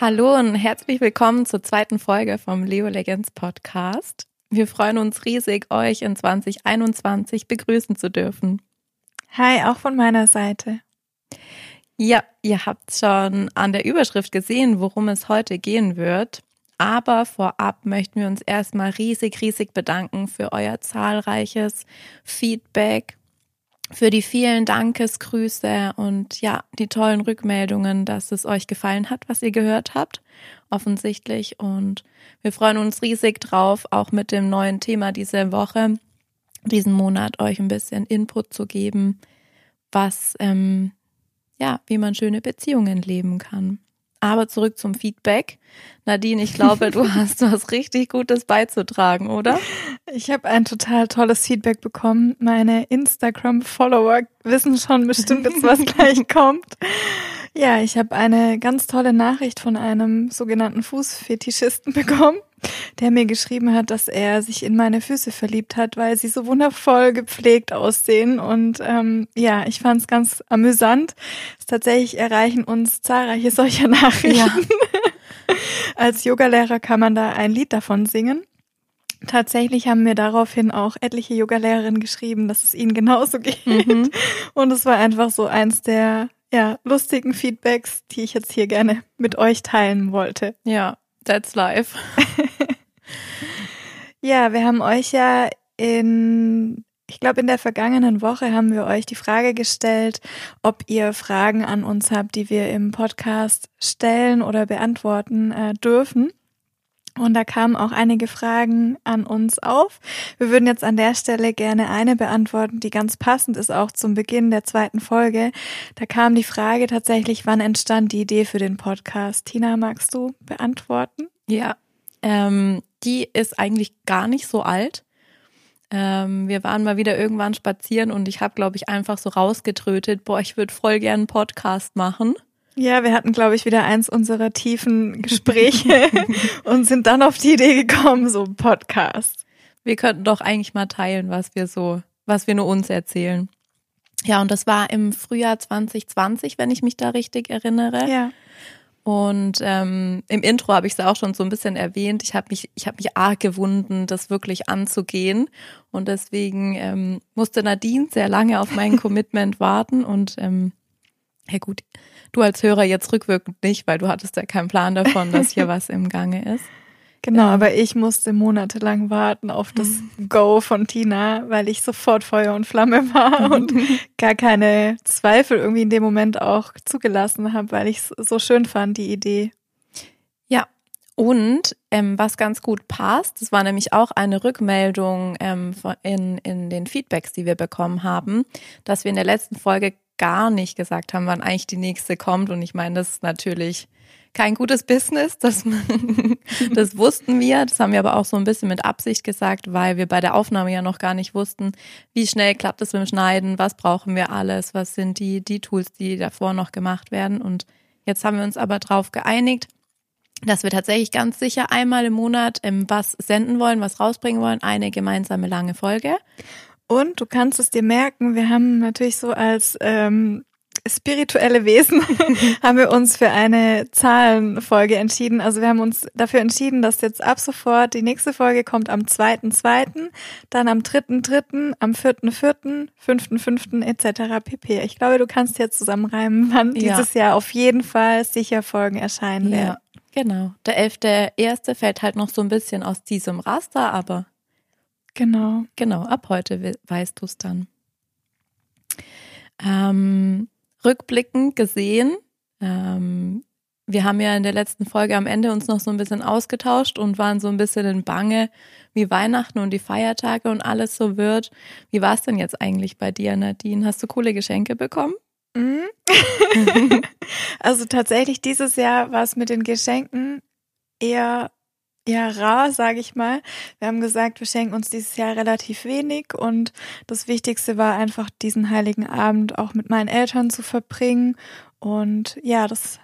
Hallo und herzlich willkommen zur zweiten Folge vom Leo Legends Podcast. Wir freuen uns riesig, euch in 2021 begrüßen zu dürfen. Hi, auch von meiner Seite. Ja, ihr habt schon an der Überschrift gesehen, worum es heute gehen wird. Aber vorab möchten wir uns erstmal riesig, riesig bedanken für euer zahlreiches Feedback, für die vielen Dankesgrüße und ja, die tollen Rückmeldungen, dass es euch gefallen hat, was ihr gehört habt, offensichtlich. Und wir freuen uns riesig drauf, auch mit dem neuen Thema diese Woche, diesen Monat euch ein bisschen Input zu geben, was ähm, ja, wie man schöne Beziehungen leben kann. Aber zurück zum Feedback. Nadine, ich glaube, du hast was richtig Gutes beizutragen, oder? Ich habe ein total tolles Feedback bekommen. Meine Instagram-Follower wissen schon bestimmt jetzt, was gleich kommt. Ja, ich habe eine ganz tolle Nachricht von einem sogenannten Fußfetischisten bekommen der mir geschrieben hat, dass er sich in meine Füße verliebt hat, weil sie so wundervoll gepflegt aussehen. Und ähm, ja, ich fand es ganz amüsant. Tatsächlich erreichen uns zahlreiche solcher Nachrichten. Ja. Als Yogalehrer kann man da ein Lied davon singen. Tatsächlich haben mir daraufhin auch etliche Yogalehrerinnen geschrieben, dass es ihnen genauso geht. Mhm. Und es war einfach so eins der ja, lustigen Feedbacks, die ich jetzt hier gerne mit euch teilen wollte. Ja, That's life. ja, wir haben euch ja in, ich glaube, in der vergangenen Woche haben wir euch die Frage gestellt, ob ihr Fragen an uns habt, die wir im Podcast stellen oder beantworten äh, dürfen. Und da kamen auch einige Fragen an uns auf. Wir würden jetzt an der Stelle gerne eine beantworten, die ganz passend ist auch zum Beginn der zweiten Folge. Da kam die Frage tatsächlich, wann entstand die Idee für den Podcast? Tina, magst du beantworten? Ja, ähm, die ist eigentlich gar nicht so alt. Ähm, wir waren mal wieder irgendwann spazieren und ich habe, glaube ich, einfach so rausgetrötet, boah, ich würde voll gern einen Podcast machen. Ja, wir hatten, glaube ich, wieder eins unserer tiefen Gespräche und sind dann auf die Idee gekommen, so Podcast. Wir könnten doch eigentlich mal teilen, was wir so, was wir nur uns erzählen. Ja, und das war im Frühjahr 2020, wenn ich mich da richtig erinnere. Ja. Und ähm, im Intro habe ich es auch schon so ein bisschen erwähnt. Ich habe mich, ich habe mich arg gewunden, das wirklich anzugehen. Und deswegen ähm, musste Nadine sehr lange auf mein Commitment warten. Und ähm, ja gut, Du als Hörer jetzt rückwirkend nicht, weil du hattest ja keinen Plan davon, dass hier was im Gange ist. Genau, ja. aber ich musste monatelang warten auf das mhm. Go von Tina, weil ich sofort Feuer und Flamme war und gar keine Zweifel irgendwie in dem Moment auch zugelassen habe, weil ich es so schön fand, die Idee. Ja, und ähm, was ganz gut passt, das war nämlich auch eine Rückmeldung ähm, in, in den Feedbacks, die wir bekommen haben, dass wir in der letzten Folge gar nicht gesagt haben, wann eigentlich die nächste kommt. Und ich meine, das ist natürlich kein gutes Business. Das, das wussten wir. Das haben wir aber auch so ein bisschen mit Absicht gesagt, weil wir bei der Aufnahme ja noch gar nicht wussten, wie schnell klappt es mit dem Schneiden, was brauchen wir alles, was sind die, die Tools, die davor noch gemacht werden. Und jetzt haben wir uns aber darauf geeinigt, dass wir tatsächlich ganz sicher einmal im Monat was senden wollen, was rausbringen wollen, eine gemeinsame lange Folge. Und du kannst es dir merken, wir haben natürlich so als ähm, spirituelle Wesen haben wir uns für eine Zahlenfolge entschieden. Also wir haben uns dafür entschieden, dass jetzt ab sofort die nächste Folge kommt am 2.2., dann am 3.3., am 4.4., 5.5. etc. pp. Ich glaube, du kannst jetzt zusammenreimen, wann ja. dieses Jahr auf jeden Fall sicher Folgen erscheinen werden. Ja, genau. Der 11.1. fällt halt noch so ein bisschen aus diesem Raster, aber Genau. Genau, ab heute weißt du es dann. Ähm, rückblickend gesehen, ähm, wir haben ja in der letzten Folge am Ende uns noch so ein bisschen ausgetauscht und waren so ein bisschen in Bange, wie Weihnachten und die Feiertage und alles so wird. Wie war es denn jetzt eigentlich bei dir, Nadine? Hast du coole Geschenke bekommen? Mhm. also tatsächlich dieses Jahr war es mit den Geschenken eher ja rar, sage ich mal. Wir haben gesagt, wir schenken uns dieses Jahr relativ wenig und das Wichtigste war einfach diesen heiligen Abend auch mit meinen Eltern zu verbringen und ja, das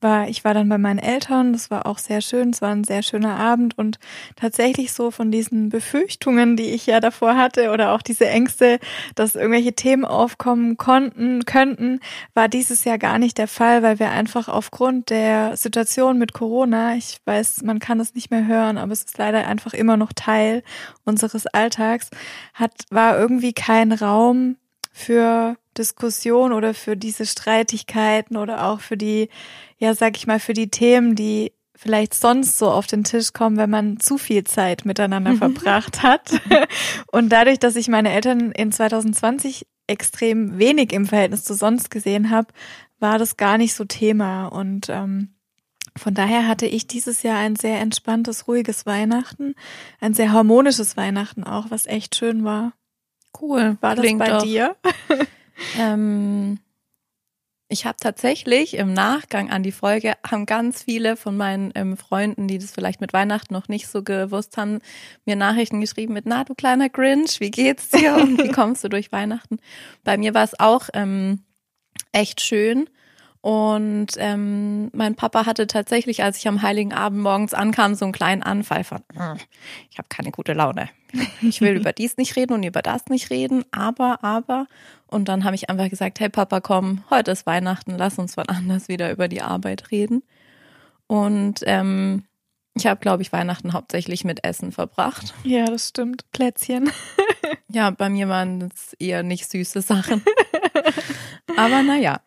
war, ich war dann bei meinen Eltern, das war auch sehr schön, es war ein sehr schöner Abend und tatsächlich so von diesen Befürchtungen, die ich ja davor hatte oder auch diese Ängste, dass irgendwelche Themen aufkommen konnten, könnten, war dieses Jahr gar nicht der Fall, weil wir einfach aufgrund der Situation mit Corona, ich weiß, man kann es nicht mehr hören, aber es ist leider einfach immer noch Teil unseres Alltags, hat, war irgendwie kein Raum für Diskussion oder für diese Streitigkeiten oder auch für die, ja, sag ich mal, für die Themen, die vielleicht sonst so auf den Tisch kommen, wenn man zu viel Zeit miteinander verbracht hat. Und dadurch, dass ich meine Eltern in 2020 extrem wenig im Verhältnis zu sonst gesehen habe, war das gar nicht so Thema. Und ähm, von daher hatte ich dieses Jahr ein sehr entspanntes, ruhiges Weihnachten, ein sehr harmonisches Weihnachten auch, was echt schön war. Cool. War das Klingt bei doch. dir? Ähm, ich habe tatsächlich im Nachgang an die Folge haben ganz viele von meinen ähm, Freunden, die das vielleicht mit Weihnachten noch nicht so gewusst haben, mir Nachrichten geschrieben mit, na du kleiner Grinch, wie geht's dir und wie kommst du durch Weihnachten? Bei mir war es auch ähm, echt schön. Und ähm, mein Papa hatte tatsächlich, als ich am Heiligen Abend morgens ankam, so einen kleinen Anfall von, "Hm, ich habe keine gute Laune. Ich will über dies nicht reden und über das nicht reden, aber, aber. Und dann habe ich einfach gesagt, hey Papa, komm, heute ist Weihnachten, lass uns wann anders wieder über die Arbeit reden. Und ähm, ich habe, glaube ich, Weihnachten hauptsächlich mit Essen verbracht. Ja, das stimmt. Plätzchen. Ja, bei mir waren es eher nicht süße Sachen. Aber naja.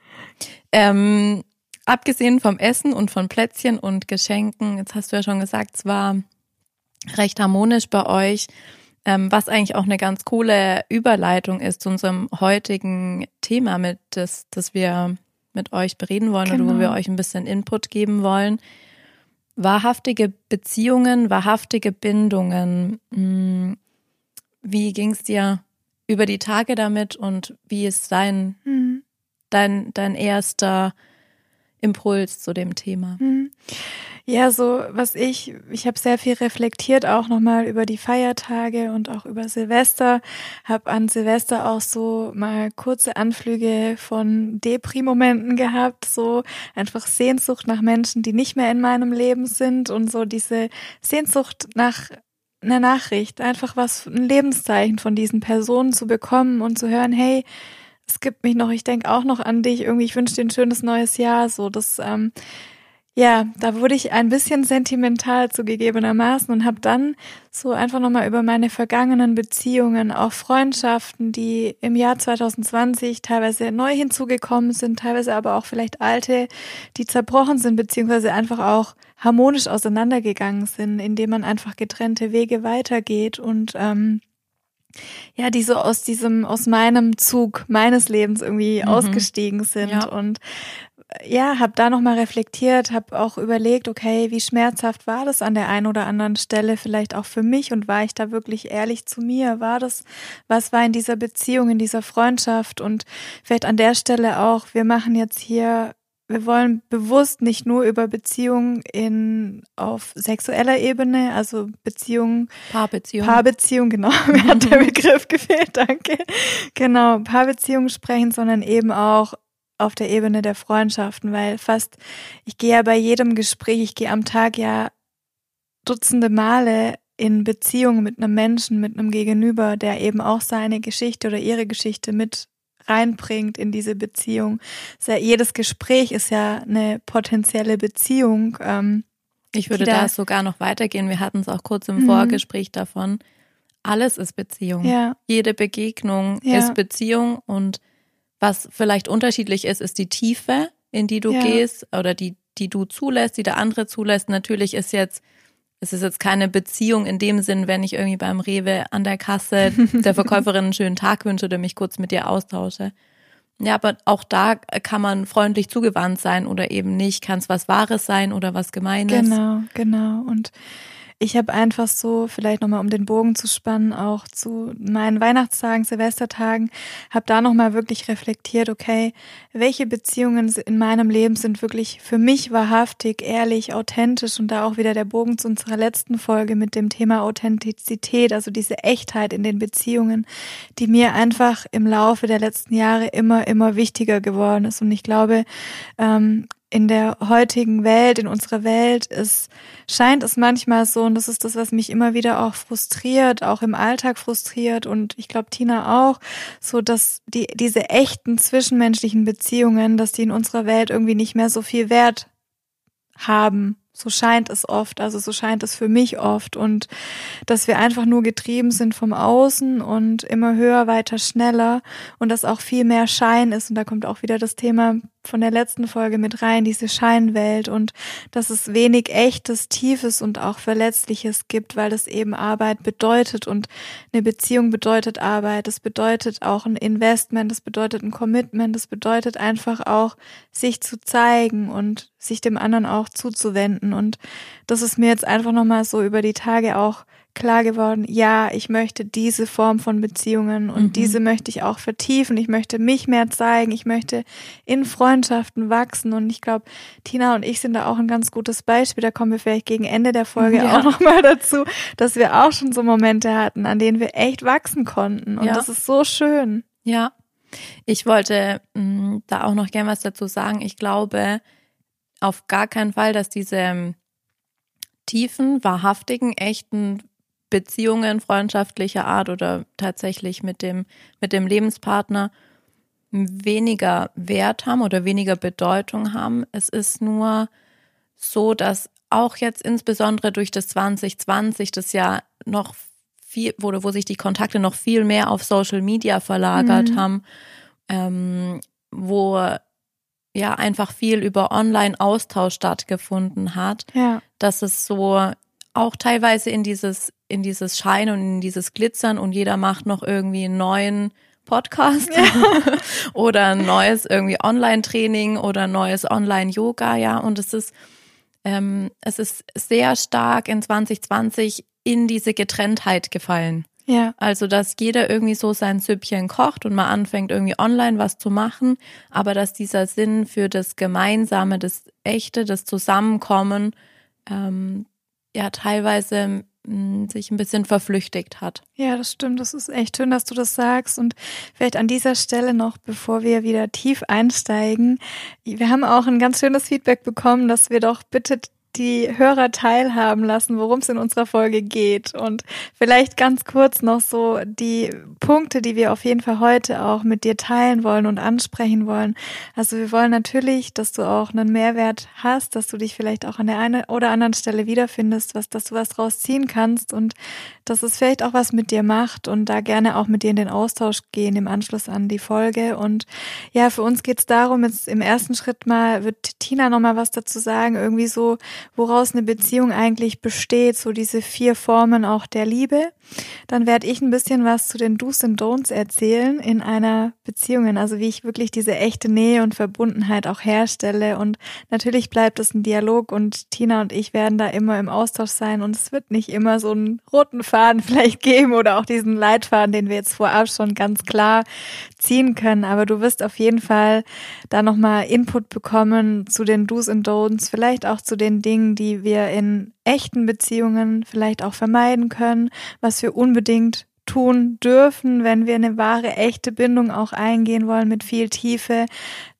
Ähm, abgesehen vom Essen und von Plätzchen und Geschenken, jetzt hast du ja schon gesagt, es war recht harmonisch bei euch, ähm, was eigentlich auch eine ganz coole Überleitung ist zu unserem heutigen Thema, mit das, das wir mit euch bereden wollen oder wo Genau. wir euch ein bisschen Input geben wollen. Wahrhaftige Beziehungen, wahrhaftige Bindungen. Hm, Wie ging's dir über die Tage damit und wie ist dein, Hm. Dein, dein erster Impuls zu dem Thema? Hm. Ja, so was ich, ich habe sehr viel reflektiert, auch nochmal über die Feiertage und auch über Silvester. Habe an Silvester auch so mal kurze Anflüge von Depri-Momenten gehabt, so einfach Sehnsucht nach Menschen, die nicht mehr in meinem Leben sind und so diese Sehnsucht nach einer Nachricht, einfach was, ein Lebenszeichen von diesen Personen zu bekommen und zu hören, hey, es gibt mich noch, ich denke auch noch an dich, irgendwie, ich wünsche dir ein schönes neues Jahr, so das, ähm, ja, da wurde ich ein bisschen sentimental zugegebenermaßen und habe dann so einfach nochmal über meine vergangenen Beziehungen, auch Freundschaften, die im Jahr 2020 teilweise neu hinzugekommen sind, teilweise aber auch vielleicht alte, die zerbrochen sind, beziehungsweise einfach auch harmonisch auseinandergegangen sind, indem man einfach getrennte Wege weitergeht und ähm, ja, die so aus diesem, aus meinem Zug meines Lebens irgendwie Mhm. ausgestiegen sind Ja. und ja, habe da nochmal reflektiert, habe auch überlegt, okay, wie schmerzhaft war das an der einen oder anderen Stelle vielleicht auch für mich und war ich da wirklich ehrlich zu mir? War das, was war in dieser Beziehung, in dieser Freundschaft und vielleicht an der Stelle auch, wir machen jetzt hier, wir wollen bewusst nicht nur über Beziehungen in, auf sexueller Ebene, also Beziehungen Paarbeziehung. Paarbeziehung, genau, mir hat der Begriff gefehlt, danke. Genau, Paarbeziehungen sprechen, sondern eben auch auf der Ebene der Freundschaften, weil fast, ich gehe ja bei jedem Gespräch, ich gehe am Tag ja Dutzende Male in Beziehung mit einem Menschen, mit einem Gegenüber, der eben auch seine Geschichte oder ihre Geschichte mit reinbringt in diese Beziehung. Sehr, jedes Gespräch ist ja eine potenzielle Beziehung. Ähm, Ich würde da- da sogar noch weitergehen. Wir hatten es auch kurz im Mhm. Vorgespräch davon. Alles ist Beziehung. ja, Jede Begegnung Ja. ist Beziehung und was vielleicht unterschiedlich ist, ist die Tiefe, in die du Ja. gehst oder die, die du zulässt, die der andere zulässt. Natürlich ist jetzt, es ist jetzt keine Beziehung in dem Sinn, wenn ich irgendwie beim Rewe an der Kasse der Verkäuferin einen schönen Tag wünsche oder mich kurz mit ihr austausche. Ja, aber auch da kann man freundlich zugewandt sein oder eben nicht. Kann es was Wahres sein oder was Gemeines. Genau, genau. Und ich habe einfach so, vielleicht nochmal um den Bogen zu spannen, auch zu meinen Weihnachtstagen, Silvestertagen, habe da nochmal wirklich reflektiert, okay, welche Beziehungen in meinem Leben sind wirklich für mich wahrhaftig, ehrlich, authentisch und da auch wieder der Bogen zu unserer letzten Folge mit dem Thema Authentizität, also diese Echtheit in den Beziehungen, die mir einfach im Laufe der letzten Jahre immer, immer wichtiger geworden ist. Und ich glaube, ähm, in der heutigen Welt, in unserer Welt ist, scheint es manchmal so, und das ist das, was mich immer wieder auch frustriert, auch im Alltag frustriert und ich glaube Tina auch, so dass die, diese echten zwischenmenschlichen Beziehungen, dass die in unserer Welt irgendwie nicht mehr so viel Wert haben. So scheint es oft, also so scheint es für mich oft und dass wir einfach nur getrieben sind vom Außen und immer höher, weiter, schneller und dass auch viel mehr Schein ist und da kommt auch wieder das Thema von der letzten Folge mit rein, diese Scheinwelt und dass es wenig echtes, tiefes und auch verletzliches gibt, weil das eben Arbeit bedeutet und eine Beziehung bedeutet Arbeit, das bedeutet auch ein Investment, das bedeutet ein Commitment, das bedeutet einfach auch sich zu zeigen und sich dem anderen auch zuzuwenden. Und das ist mir jetzt einfach nochmal so über die Tage auch klar geworden, ja, ich möchte diese Form von Beziehungen und mhm. diese möchte ich auch vertiefen. Ich möchte mich mehr zeigen. Ich möchte in Freundschaften wachsen. Und ich glaube, Tina und ich sind da auch ein ganz gutes Beispiel. Da kommen wir vielleicht gegen Ende der Folge ja. auch nochmal dazu, dass wir auch schon so Momente hatten, an denen wir echt wachsen konnten. Und ja. das ist so schön. Ja. Ich wollte mh, mm, da auch noch gern was dazu sagen. Ich glaube auf gar keinen Fall, dass diese ähm, tiefen, wahrhaftigen, echten Beziehungen freundschaftlicher Art oder tatsächlich mit dem, mit dem Lebenspartner weniger Wert haben oder weniger Bedeutung haben. Es ist nur so, dass auch jetzt insbesondere durch das 2020, das ja noch viel, wo, wo sich die Kontakte noch viel mehr auf Social Media verlagert mhm. haben, ähm, wo ja einfach viel über Online-Austausch stattgefunden hat, ja. dass es so auch teilweise in dieses, in dieses Schein und in dieses Glitzern und jeder macht noch irgendwie einen neuen Podcast ja. oder ein neues irgendwie Online-Training oder neues Online-Yoga, ja. Und es ist, ähm, es ist sehr stark in 2020 in diese Getrenntheit gefallen. Ja. Also, dass jeder irgendwie so sein Süppchen kocht und mal anfängt, irgendwie online was zu machen, aber dass dieser Sinn für das Gemeinsame, das Echte, das Zusammenkommen, ähm, ja teilweise hm, sich ein bisschen verflüchtigt hat. Ja, das stimmt. Das ist echt schön, dass du das sagst. Und vielleicht an dieser Stelle noch, bevor wir wieder tief einsteigen, wir haben auch ein ganz schönes Feedback bekommen, dass wir doch bitte die Hörer teilhaben lassen, worum es in unserer Folge geht. Und vielleicht ganz kurz noch so die Punkte, die wir auf jeden Fall heute auch mit dir teilen wollen und ansprechen wollen. Also wir wollen natürlich, dass du auch einen Mehrwert hast, dass du dich vielleicht auch an der einen oder anderen Stelle wiederfindest, was, dass du was draus ziehen kannst und dass es vielleicht auch was mit dir macht und da gerne auch mit dir in den Austausch gehen im Anschluss an die Folge. Und ja, für uns geht es darum, jetzt im ersten Schritt mal, wird Tina nochmal was dazu sagen, irgendwie so, woraus eine Beziehung eigentlich besteht, so diese vier Formen auch der Liebe. Dann werde ich ein bisschen was zu den Do's und Don'ts erzählen in einer Beziehung, also wie ich wirklich diese echte Nähe und Verbundenheit auch herstelle. Und natürlich bleibt es ein Dialog und Tina und ich werden da immer im Austausch sein und es wird nicht immer so einen roten Faden vielleicht geben oder auch diesen Leitfaden, den wir jetzt vorab schon ganz klar ziehen können. Aber du wirst auf jeden Fall da nochmal Input bekommen zu den Do's und Don'ts, vielleicht auch zu den Dingen, die wir in echten Beziehungen vielleicht auch vermeiden können, was wir unbedingt tun dürfen, wenn wir eine wahre, echte Bindung auch eingehen wollen mit viel Tiefe.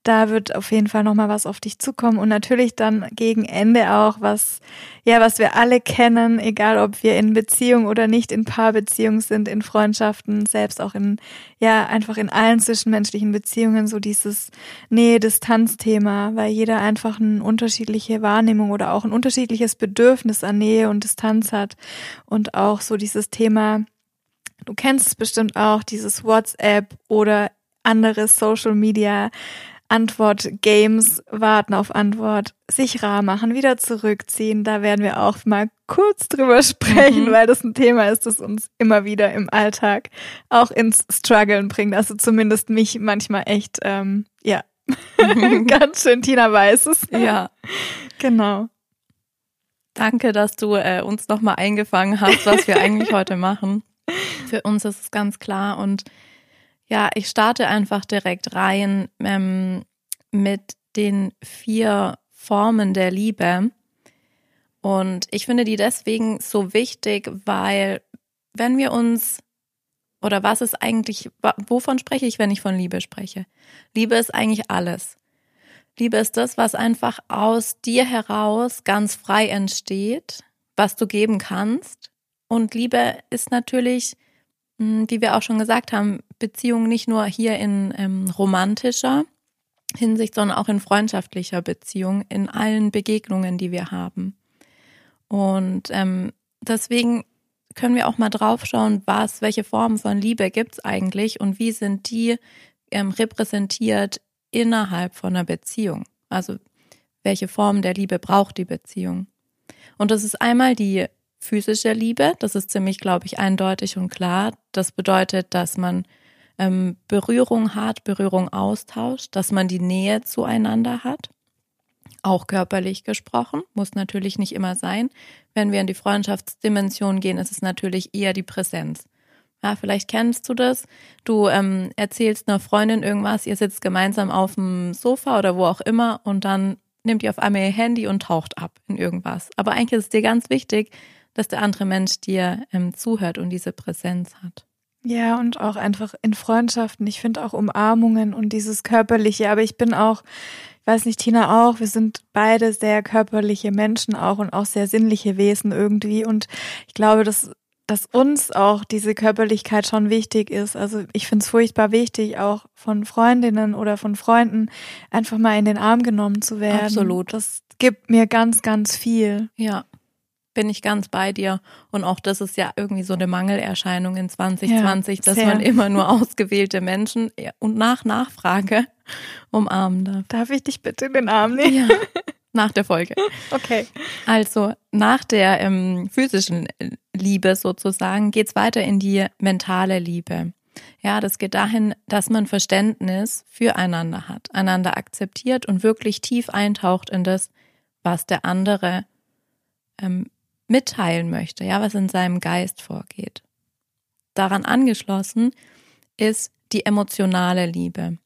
Da wird auf jeden Fall nochmal was auf dich zukommen und natürlich dann gegen Ende auch was, ja, was wir alle kennen, egal ob wir in Beziehung oder nicht in Paarbeziehung sind, in Freundschaften, selbst auch in, ja, einfach in allen zwischenmenschlichen Beziehungen, so dieses Nähe-Distanz-Thema, weil jeder einfach eine unterschiedliche Wahrnehmung oder auch ein unterschiedliches Bedürfnis an Nähe und Distanz hat. Und auch so dieses Thema, Du kennst es bestimmt auch, dieses WhatsApp oder andere Social Media Antwort-Games, warten auf Antwort, sich rar machen, wieder zurückziehen. Da werden wir auch mal kurz drüber sprechen, mhm. weil das ein Thema ist, das uns immer wieder im Alltag auch ins Struggeln bringt. Also zumindest mich manchmal echt, ähm, ja, mhm. ganz schön. Tina weiß es. Ja. Genau. Danke, dass du äh, uns nochmal eingefangen hast, was wir eigentlich heute machen. Für uns ist es ganz klar und ja, ich starte einfach direkt rein ähm, mit den vier Formen der Liebe. Und ich finde die deswegen so wichtig, weil wenn wir uns oder was ist eigentlich, wovon spreche ich, wenn ich von Liebe spreche? Liebe ist eigentlich alles. Liebe ist das, was einfach aus dir heraus ganz frei entsteht, was du geben kannst. Und Liebe ist natürlich, hm, wie wir auch schon gesagt haben, Beziehung nicht nur hier in ähm, romantischer Hinsicht, sondern auch in freundschaftlicher Beziehung, in allen Begegnungen, die wir haben. Und ähm, deswegen können wir auch mal draufschauen, was, welche Formen von Liebe gibt's eigentlich und wie sind die ähm, repräsentiert innerhalb von einer Beziehung. Also welche Form der Liebe braucht die Beziehung. Und das ist einmal die physische Liebe, das ist ziemlich, glaube ich, eindeutig und klar. Das bedeutet, dass man ähm, Berührung hat, Berührung austauscht, dass man die Nähe zueinander hat auch körperlich gesprochen, muss natürlich nicht immer sein. Wenn wir in die Freundschaftsdimension gehen, ist es natürlich eher die Präsenz. Ja, vielleicht kennst du das. Du ähm, erzählst einer Freundin irgendwas, ihr sitzt gemeinsam auf dem Sofa oder wo auch immer und dann nimmt ihr auf einmal ihr Handy und taucht ab in irgendwas. Aber eigentlich ist es dir ganz wichtig, dass der andere Mensch dir ähm, zuhört und diese Präsenz hat. Ja, und auch einfach in Freundschaften. Ich finde auch Umarmungen und dieses Körperliche. Aber ich bin auch ich weiß nicht, Tina auch, wir sind beide sehr körperliche Menschen auch und auch sehr sinnliche Wesen irgendwie. Und ich glaube, dass, dass uns auch diese Körperlichkeit schon wichtig ist. Also ich finde es furchtbar wichtig, auch von Freundinnen oder von Freunden einfach mal in den Arm genommen zu werden. Absolut. Das gibt mir ganz, ganz viel. Ja bin ich ganz bei dir. Und auch das ist ja irgendwie so eine Mangelerscheinung in 2020, ja, dass man immer nur ausgewählte Menschen und nach Nachfrage umarmen darf. Darf ich dich bitte in den Arm nehmen? Ja, nach der Folge. Okay. Also nach der ähm, physischen Liebe sozusagen geht's weiter in die mentale Liebe. Ja, das geht dahin, dass man Verständnis füreinander hat, einander akzeptiert und wirklich tief eintaucht in das, was der andere ähm, mitteilen möchte, ja, was in seinem Geist vorgeht. Daran angeschlossen ist die emotionale Liebe.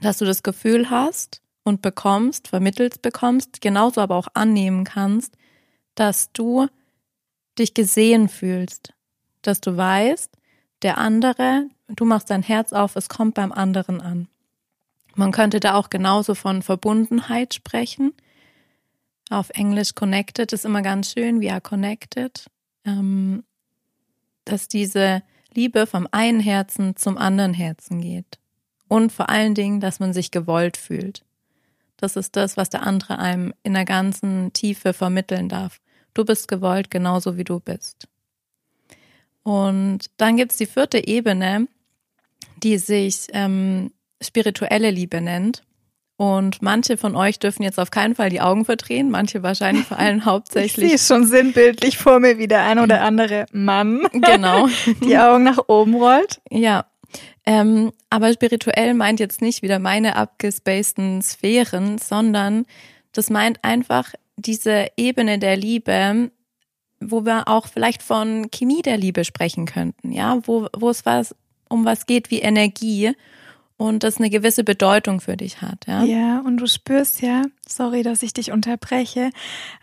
Dass du das Gefühl hast und bekommst, vermittelt bekommst, genauso aber auch annehmen kannst, dass du dich gesehen fühlst, dass du weißt, der andere, du machst dein Herz auf, es kommt beim anderen an. Man könnte da auch genauso von Verbundenheit sprechen, auf Englisch connected ist immer ganz schön, we are connected. Ähm, dass diese Liebe vom einen Herzen zum anderen Herzen geht. Und vor allen Dingen, dass man sich gewollt fühlt. Das ist das, was der andere einem in der ganzen Tiefe vermitteln darf. Du bist gewollt, genauso wie du bist. Und dann gibt's die vierte Ebene, die sich ähm, spirituelle Liebe nennt. Und manche von euch dürfen jetzt auf keinen Fall die Augen verdrehen, manche wahrscheinlich vor allem hauptsächlich. Ich sehe schon sinnbildlich vor mir, wie der ein oder andere Mann genau. die Augen nach oben rollt. Ja. Ähm, aber spirituell meint jetzt nicht wieder meine abgespaceden Sphären, sondern das meint einfach diese Ebene der Liebe, wo wir auch vielleicht von Chemie der Liebe sprechen könnten, ja, wo, wo es was, um was geht wie Energie und das eine gewisse Bedeutung für dich hat. Ja, ja und du spürst ja, sorry, dass ich dich unterbreche,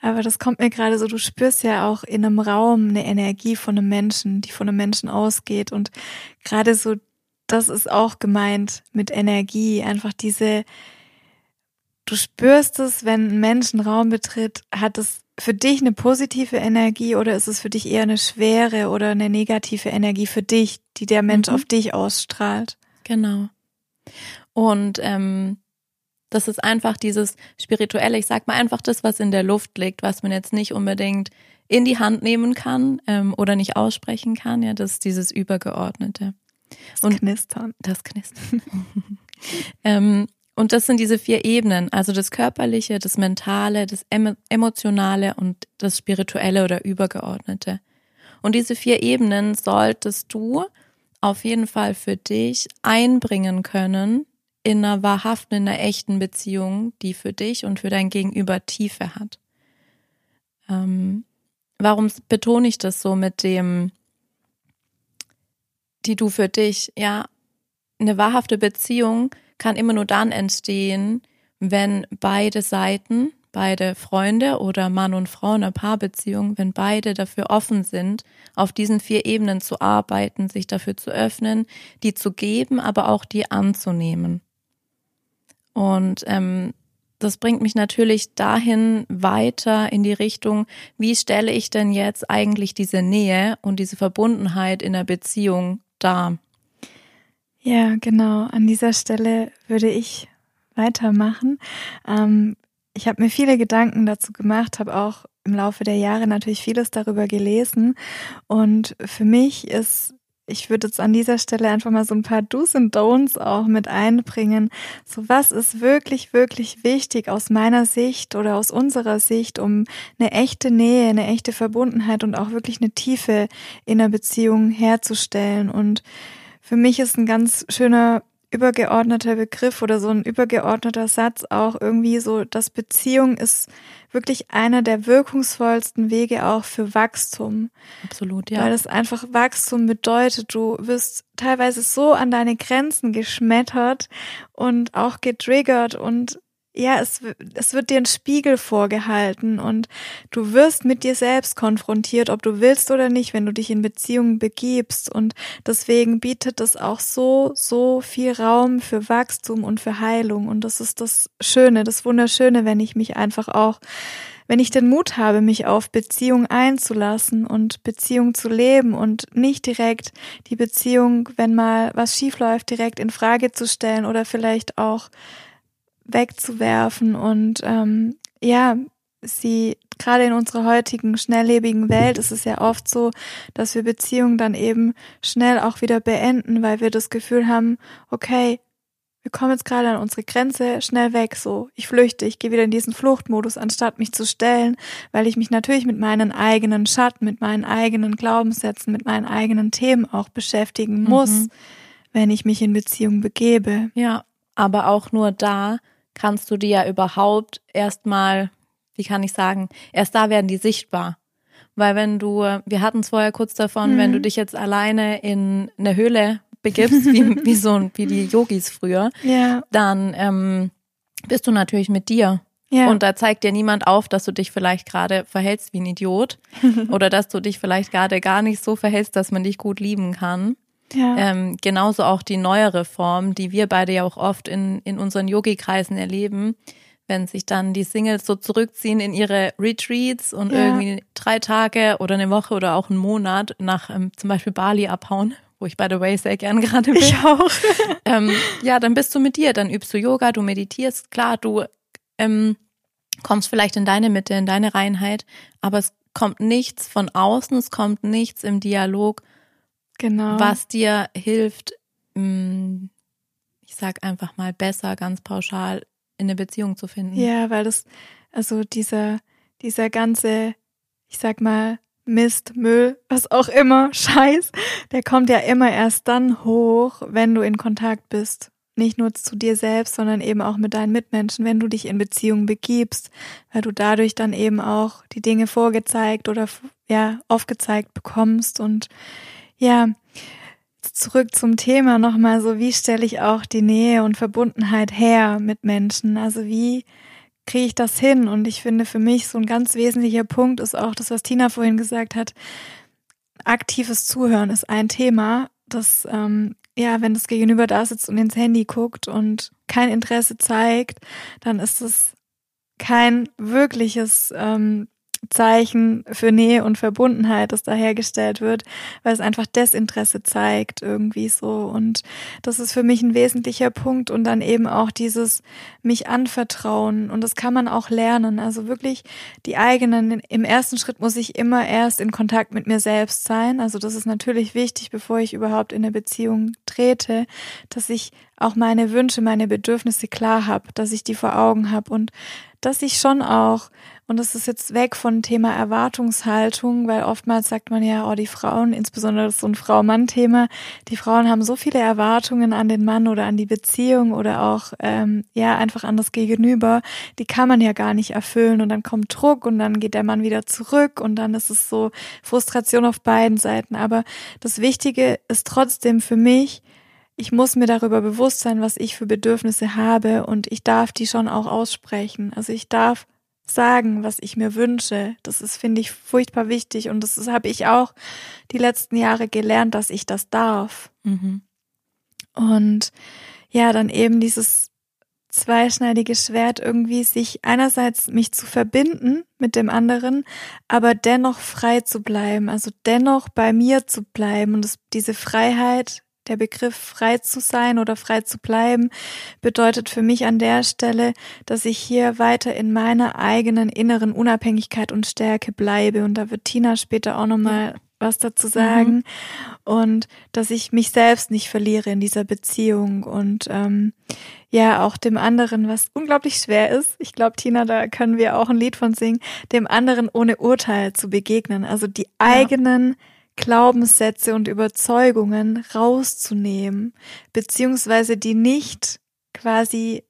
aber das kommt mir gerade so, du spürst ja auch in einem Raum eine Energie von einem Menschen, die von einem Menschen ausgeht und gerade so, das ist auch gemeint mit Energie, einfach diese, du spürst es, wenn ein Mensch einen Raum betritt, hat es für dich eine positive Energie oder ist es für dich eher eine schwere oder eine negative Energie für dich, die der Mensch mhm. auf dich ausstrahlt? Genau. Und ähm, das ist einfach dieses spirituelle, ich sag mal einfach das, was in der Luft liegt, was man jetzt nicht unbedingt in die Hand nehmen kann ähm, oder nicht aussprechen kann. Ja, das ist dieses Übergeordnete. Das und Knistern. Das Knistern. ähm, und das sind diese vier Ebenen, also das Körperliche, das Mentale, das Emotionale und das Spirituelle oder Übergeordnete. Und diese vier Ebenen solltest du auf jeden Fall für dich einbringen können in einer wahrhaften, in einer echten Beziehung, die für dich und für dein Gegenüber Tiefe hat. Ähm, warum betone ich das so mit dem, die du für dich, ja, eine wahrhafte Beziehung kann immer nur dann entstehen, wenn beide Seiten beide Freunde oder Mann und Frau in einer Paarbeziehung, wenn beide dafür offen sind, auf diesen vier Ebenen zu arbeiten, sich dafür zu öffnen, die zu geben, aber auch die anzunehmen. Und ähm, das bringt mich natürlich dahin weiter in die Richtung, wie stelle ich denn jetzt eigentlich diese Nähe und diese Verbundenheit in der Beziehung dar? Ja, genau. An dieser Stelle würde ich weitermachen. Ähm, ich habe mir viele Gedanken dazu gemacht, habe auch im Laufe der Jahre natürlich vieles darüber gelesen. Und für mich ist ich würde jetzt an dieser Stelle einfach mal so ein paar Do's und Don'ts auch mit einbringen. So was ist wirklich, wirklich wichtig aus meiner Sicht oder aus unserer Sicht, um eine echte Nähe, eine echte Verbundenheit und auch wirklich eine Tiefe in der Beziehung herzustellen. Und für mich ist ein ganz schöner übergeordneter Begriff oder so ein übergeordneter Satz auch irgendwie so, dass Beziehung ist wirklich einer der wirkungsvollsten Wege auch für Wachstum. Absolut, ja. Weil das einfach Wachstum bedeutet, du wirst teilweise so an deine Grenzen geschmettert und auch getriggert und ja, es, es wird dir ein Spiegel vorgehalten und du wirst mit dir selbst konfrontiert, ob du willst oder nicht, wenn du dich in Beziehungen begibst. Und deswegen bietet es auch so, so viel Raum für Wachstum und für Heilung. Und das ist das Schöne, das Wunderschöne, wenn ich mich einfach auch, wenn ich den Mut habe, mich auf Beziehung einzulassen und Beziehung zu leben und nicht direkt die Beziehung, wenn mal was schief läuft, direkt in Frage zu stellen oder vielleicht auch wegzuwerfen und ähm, ja, sie gerade in unserer heutigen schnelllebigen Welt ist es ja oft so, dass wir Beziehungen dann eben schnell auch wieder beenden, weil wir das Gefühl haben, okay, wir kommen jetzt gerade an unsere Grenze, schnell weg, so, ich flüchte, ich gehe wieder in diesen Fluchtmodus, anstatt mich zu stellen, weil ich mich natürlich mit meinen eigenen Schatten, mit meinen eigenen Glaubenssätzen, mit meinen eigenen Themen auch beschäftigen muss, mhm. wenn ich mich in Beziehung begebe. Ja, aber auch nur da, kannst du die ja überhaupt erstmal, wie kann ich sagen, erst da werden die sichtbar. Weil wenn du, wir hatten es vorher kurz davon, mhm. wenn du dich jetzt alleine in eine Höhle begibst, wie, wie so wie die Yogis früher, ja. dann ähm, bist du natürlich mit dir. Ja. Und da zeigt dir niemand auf, dass du dich vielleicht gerade verhältst wie ein Idiot oder dass du dich vielleicht gerade gar nicht so verhältst, dass man dich gut lieben kann. Ja. Ähm, genauso auch die neuere Form, die wir beide ja auch oft in, in unseren Yogi-Kreisen erleben, wenn sich dann die Singles so zurückziehen in ihre Retreats und ja. irgendwie drei Tage oder eine Woche oder auch einen Monat nach ähm, zum Beispiel Bali abhauen, wo ich by the way sehr gern gerade bin. Ich auch. ähm, ja, dann bist du mit dir, dann übst du Yoga, du meditierst, klar, du ähm, kommst vielleicht in deine Mitte, in deine Reinheit, aber es kommt nichts von außen, es kommt nichts im Dialog Genau. Was dir hilft, mm, ich sag einfach mal besser, ganz pauschal in eine Beziehung zu finden. Ja, weil das, also dieser, dieser ganze, ich sag mal, Mist, Müll, was auch immer, Scheiß, der kommt ja immer erst dann hoch, wenn du in Kontakt bist. Nicht nur zu dir selbst, sondern eben auch mit deinen Mitmenschen, wenn du dich in Beziehung begibst, weil du dadurch dann eben auch die Dinge vorgezeigt oder ja, aufgezeigt bekommst und ja, zurück zum Thema nochmal so, wie stelle ich auch die Nähe und Verbundenheit her mit Menschen? Also wie kriege ich das hin? Und ich finde für mich so ein ganz wesentlicher Punkt ist auch das, was Tina vorhin gesagt hat. Aktives Zuhören ist ein Thema, das, ähm, ja, wenn das Gegenüber da sitzt und ins Handy guckt und kein Interesse zeigt, dann ist es kein wirkliches ähm, Zeichen für Nähe und Verbundenheit, das da hergestellt wird, weil es einfach Desinteresse zeigt irgendwie so. Und das ist für mich ein wesentlicher Punkt und dann eben auch dieses mich anvertrauen. Und das kann man auch lernen. Also wirklich die eigenen, im ersten Schritt muss ich immer erst in Kontakt mit mir selbst sein. Also das ist natürlich wichtig, bevor ich überhaupt in eine Beziehung trete, dass ich auch meine Wünsche, meine Bedürfnisse klar habe, dass ich die vor Augen habe und dass ich schon auch und das ist jetzt weg von Thema Erwartungshaltung, weil oftmals sagt man ja, oh, die Frauen, insbesondere so ein Frau-Mann-Thema, die Frauen haben so viele Erwartungen an den Mann oder an die Beziehung oder auch, ähm, ja, einfach an das Gegenüber, die kann man ja gar nicht erfüllen und dann kommt Druck und dann geht der Mann wieder zurück und dann ist es so Frustration auf beiden Seiten. Aber das Wichtige ist trotzdem für mich, ich muss mir darüber bewusst sein, was ich für Bedürfnisse habe und ich darf die schon auch aussprechen. Also ich darf sagen, was ich mir wünsche. Das ist, finde ich, furchtbar wichtig. Und das habe ich auch die letzten Jahre gelernt, dass ich das darf. Mhm. Und ja, dann eben dieses zweischneidiges Schwert irgendwie, sich einerseits mich zu verbinden mit dem anderen, aber dennoch frei zu bleiben, also dennoch bei mir zu bleiben und das, diese Freiheit, der Begriff frei zu sein oder frei zu bleiben, bedeutet für mich an der Stelle, dass ich hier weiter in meiner eigenen inneren Unabhängigkeit und Stärke bleibe und da wird Tina später auch nochmal was dazu sagen mhm. und dass ich mich selbst nicht verliere in dieser Beziehung und ähm, ja auch dem anderen, was unglaublich schwer ist. Ich glaube, Tina, da können wir auch ein Lied von singen, dem anderen ohne Urteil zu begegnen, also die ja. eigenen Glaubenssätze und Überzeugungen rauszunehmen, beziehungsweise die nicht quasi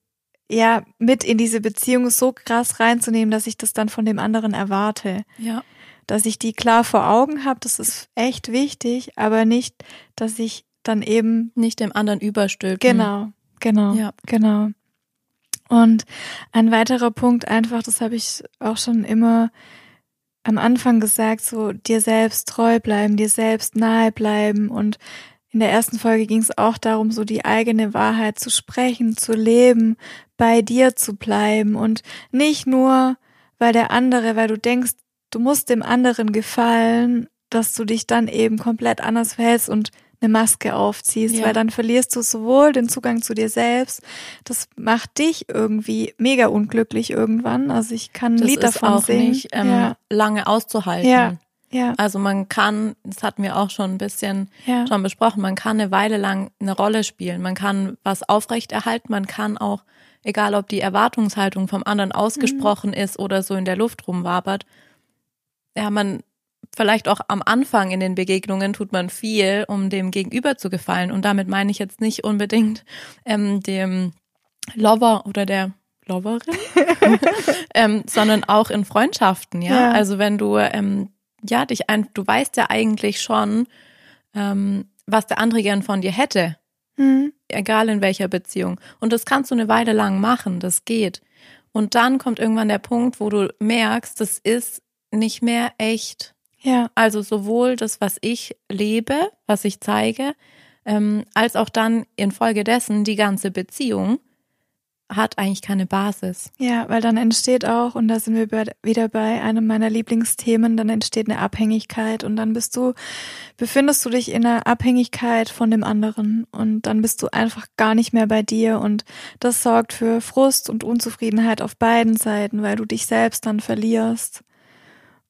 ja mit in diese Beziehung so krass reinzunehmen, dass ich das dann von dem anderen erwarte. Ja dass ich die klar vor Augen habe, das ist echt wichtig, aber nicht, dass ich dann eben nicht dem anderen überstülpen. Genau, genau, ja. genau. Und ein weiterer Punkt einfach, das habe ich auch schon immer am Anfang gesagt, so dir selbst treu bleiben, dir selbst nahe bleiben. Und in der ersten Folge ging es auch darum, so die eigene Wahrheit zu sprechen, zu leben, bei dir zu bleiben. Und nicht nur, weil der andere, weil du denkst, du musst dem anderen gefallen, dass du dich dann eben komplett anders verhältst und eine Maske aufziehst, ja. weil dann verlierst du sowohl den Zugang zu dir selbst, das macht dich irgendwie mega unglücklich irgendwann. Also ich kann ein das Lied davon auch singen. nicht ähm, ja. lange auszuhalten. Ja. Ja. Also man kann, das hatten wir auch schon ein bisschen ja. schon besprochen, man kann eine Weile lang eine Rolle spielen, man kann was aufrechterhalten, man kann auch, egal ob die Erwartungshaltung vom anderen ausgesprochen mhm. ist oder so in der Luft rumwabert, ja, man vielleicht auch am Anfang in den Begegnungen tut man viel, um dem Gegenüber zu gefallen. Und damit meine ich jetzt nicht unbedingt ähm, dem Lover oder der Loverin, ähm, sondern auch in Freundschaften, ja. ja. Also wenn du ähm, ja dich ein, du weißt ja eigentlich schon, ähm, was der andere gern von dir hätte, mhm. egal in welcher Beziehung. Und das kannst du eine Weile lang machen, das geht. Und dann kommt irgendwann der Punkt, wo du merkst, das ist nicht mehr echt. Ja. Also sowohl das, was ich lebe, was ich zeige, ähm, als auch dann infolgedessen die ganze Beziehung hat eigentlich keine Basis. Ja, weil dann entsteht auch, und da sind wir wieder bei einem meiner Lieblingsthemen, dann entsteht eine Abhängigkeit und dann bist du, befindest du dich in einer Abhängigkeit von dem anderen und dann bist du einfach gar nicht mehr bei dir und das sorgt für Frust und Unzufriedenheit auf beiden Seiten, weil du dich selbst dann verlierst.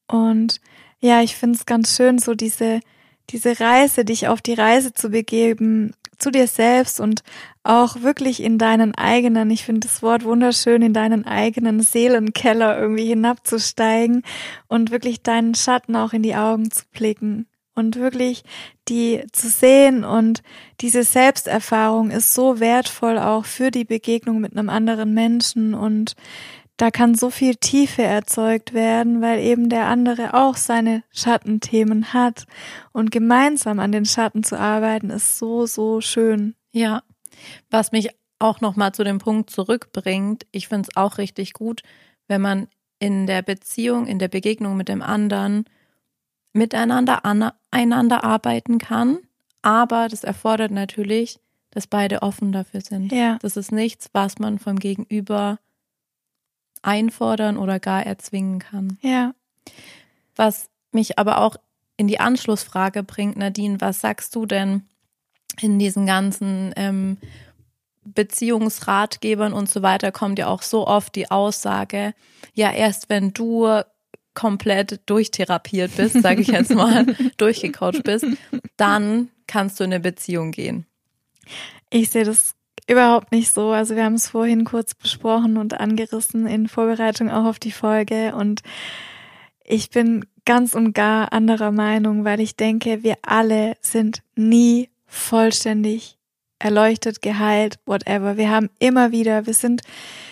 Und ja, ich finde es ganz schön, so diese, diese Reise, dich auf die Reise zu begeben, zu dir selbst und auch wirklich in deinen eigenen, ich finde das Wort wunderschön, in deinen eigenen Seelenkeller irgendwie hinabzusteigen und wirklich deinen Schatten auch in die Augen zu blicken und wirklich die zu sehen. Und diese Selbsterfahrung ist so wertvoll auch für die Begegnung mit einem anderen Menschen und da kann so viel Tiefe erzeugt werden, weil eben der andere auch seine Schattenthemen hat. Und gemeinsam an den Schatten zu arbeiten, ist so, so schön. Ja. Was mich auch nochmal zu dem Punkt zurückbringt, ich finde es auch richtig gut, wenn man in der Beziehung, in der Begegnung mit dem anderen miteinander aneinander arbeiten kann. Aber das erfordert natürlich, dass beide offen dafür sind. Ja. Das ist nichts, was man vom Gegenüber einfordern oder gar erzwingen kann. Ja. Was mich aber auch in die Anschlussfrage bringt, Nadine, was sagst du denn in diesen ganzen ähm, Beziehungsratgebern und so weiter kommt ja auch so oft die Aussage, ja, erst wenn du komplett durchtherapiert bist, sage ich jetzt mal, durchgecoacht bist, dann kannst du in eine Beziehung gehen. Ich sehe das überhaupt nicht so. Also wir haben es vorhin kurz besprochen und angerissen in Vorbereitung auch auf die Folge und ich bin ganz und gar anderer Meinung, weil ich denke, wir alle sind nie vollständig erleuchtet, geheilt, whatever. Wir haben immer wieder, wir sind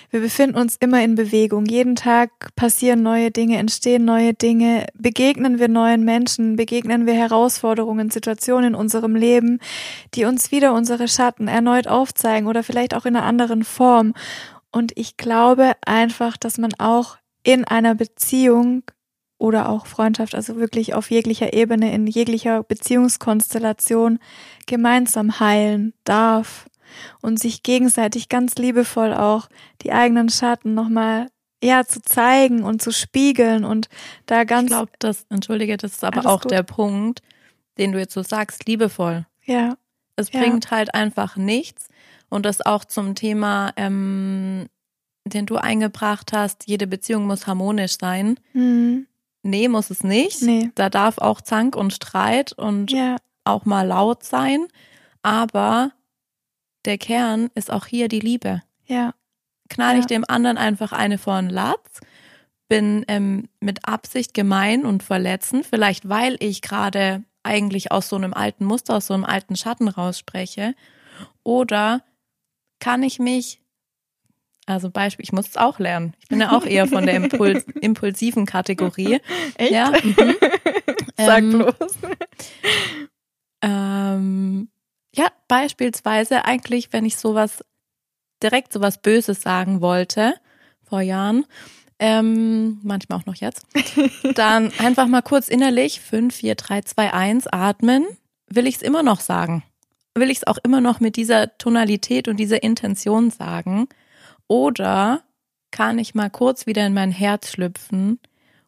wir befinden uns immer in Bewegung. Jeden Tag passieren neue Dinge, entstehen neue Dinge, begegnen wir neuen Menschen, begegnen wir Herausforderungen, Situationen in unserem Leben, die uns wieder unsere Schatten erneut aufzeigen oder vielleicht auch in einer anderen Form. Und ich glaube einfach, dass man auch in einer Beziehung oder auch Freundschaft, also wirklich auf jeglicher Ebene, in jeglicher Beziehungskonstellation gemeinsam heilen darf und sich gegenseitig ganz liebevoll auch die eigenen Schatten nochmal ja zu zeigen und zu spiegeln und da ganz. Ich glaube, das, entschuldige, das ist aber auch gut. der Punkt, den du jetzt so sagst, liebevoll. Ja. Es ja. bringt halt einfach nichts. Und das auch zum Thema, ähm, den du eingebracht hast, jede Beziehung muss harmonisch sein. Mhm. Nee, muss es nicht. Nee. Da darf auch Zank und Streit und ja. auch mal laut sein. Aber der Kern ist auch hier die Liebe. Ja. Knall ja. ich dem anderen einfach eine vor den Latz, bin ähm, mit Absicht gemein und verletzend, vielleicht weil ich gerade eigentlich aus so einem alten Muster, aus so einem alten Schatten rausspreche. Oder kann ich mich, also Beispiel, ich muss es auch lernen. Ich bin ja auch eher von der Impuls, impulsiven Kategorie. Echt? Ja. Mhm. Sag ähm, bloß. Ähm, ja, beispielsweise eigentlich, wenn ich sowas direkt sowas Böses sagen wollte vor Jahren, ähm, manchmal auch noch jetzt, dann einfach mal kurz innerlich 5, 4, 3, 2, 1 atmen. Will ich es immer noch sagen? Will ich es auch immer noch mit dieser Tonalität und dieser Intention sagen? Oder kann ich mal kurz wieder in mein Herz schlüpfen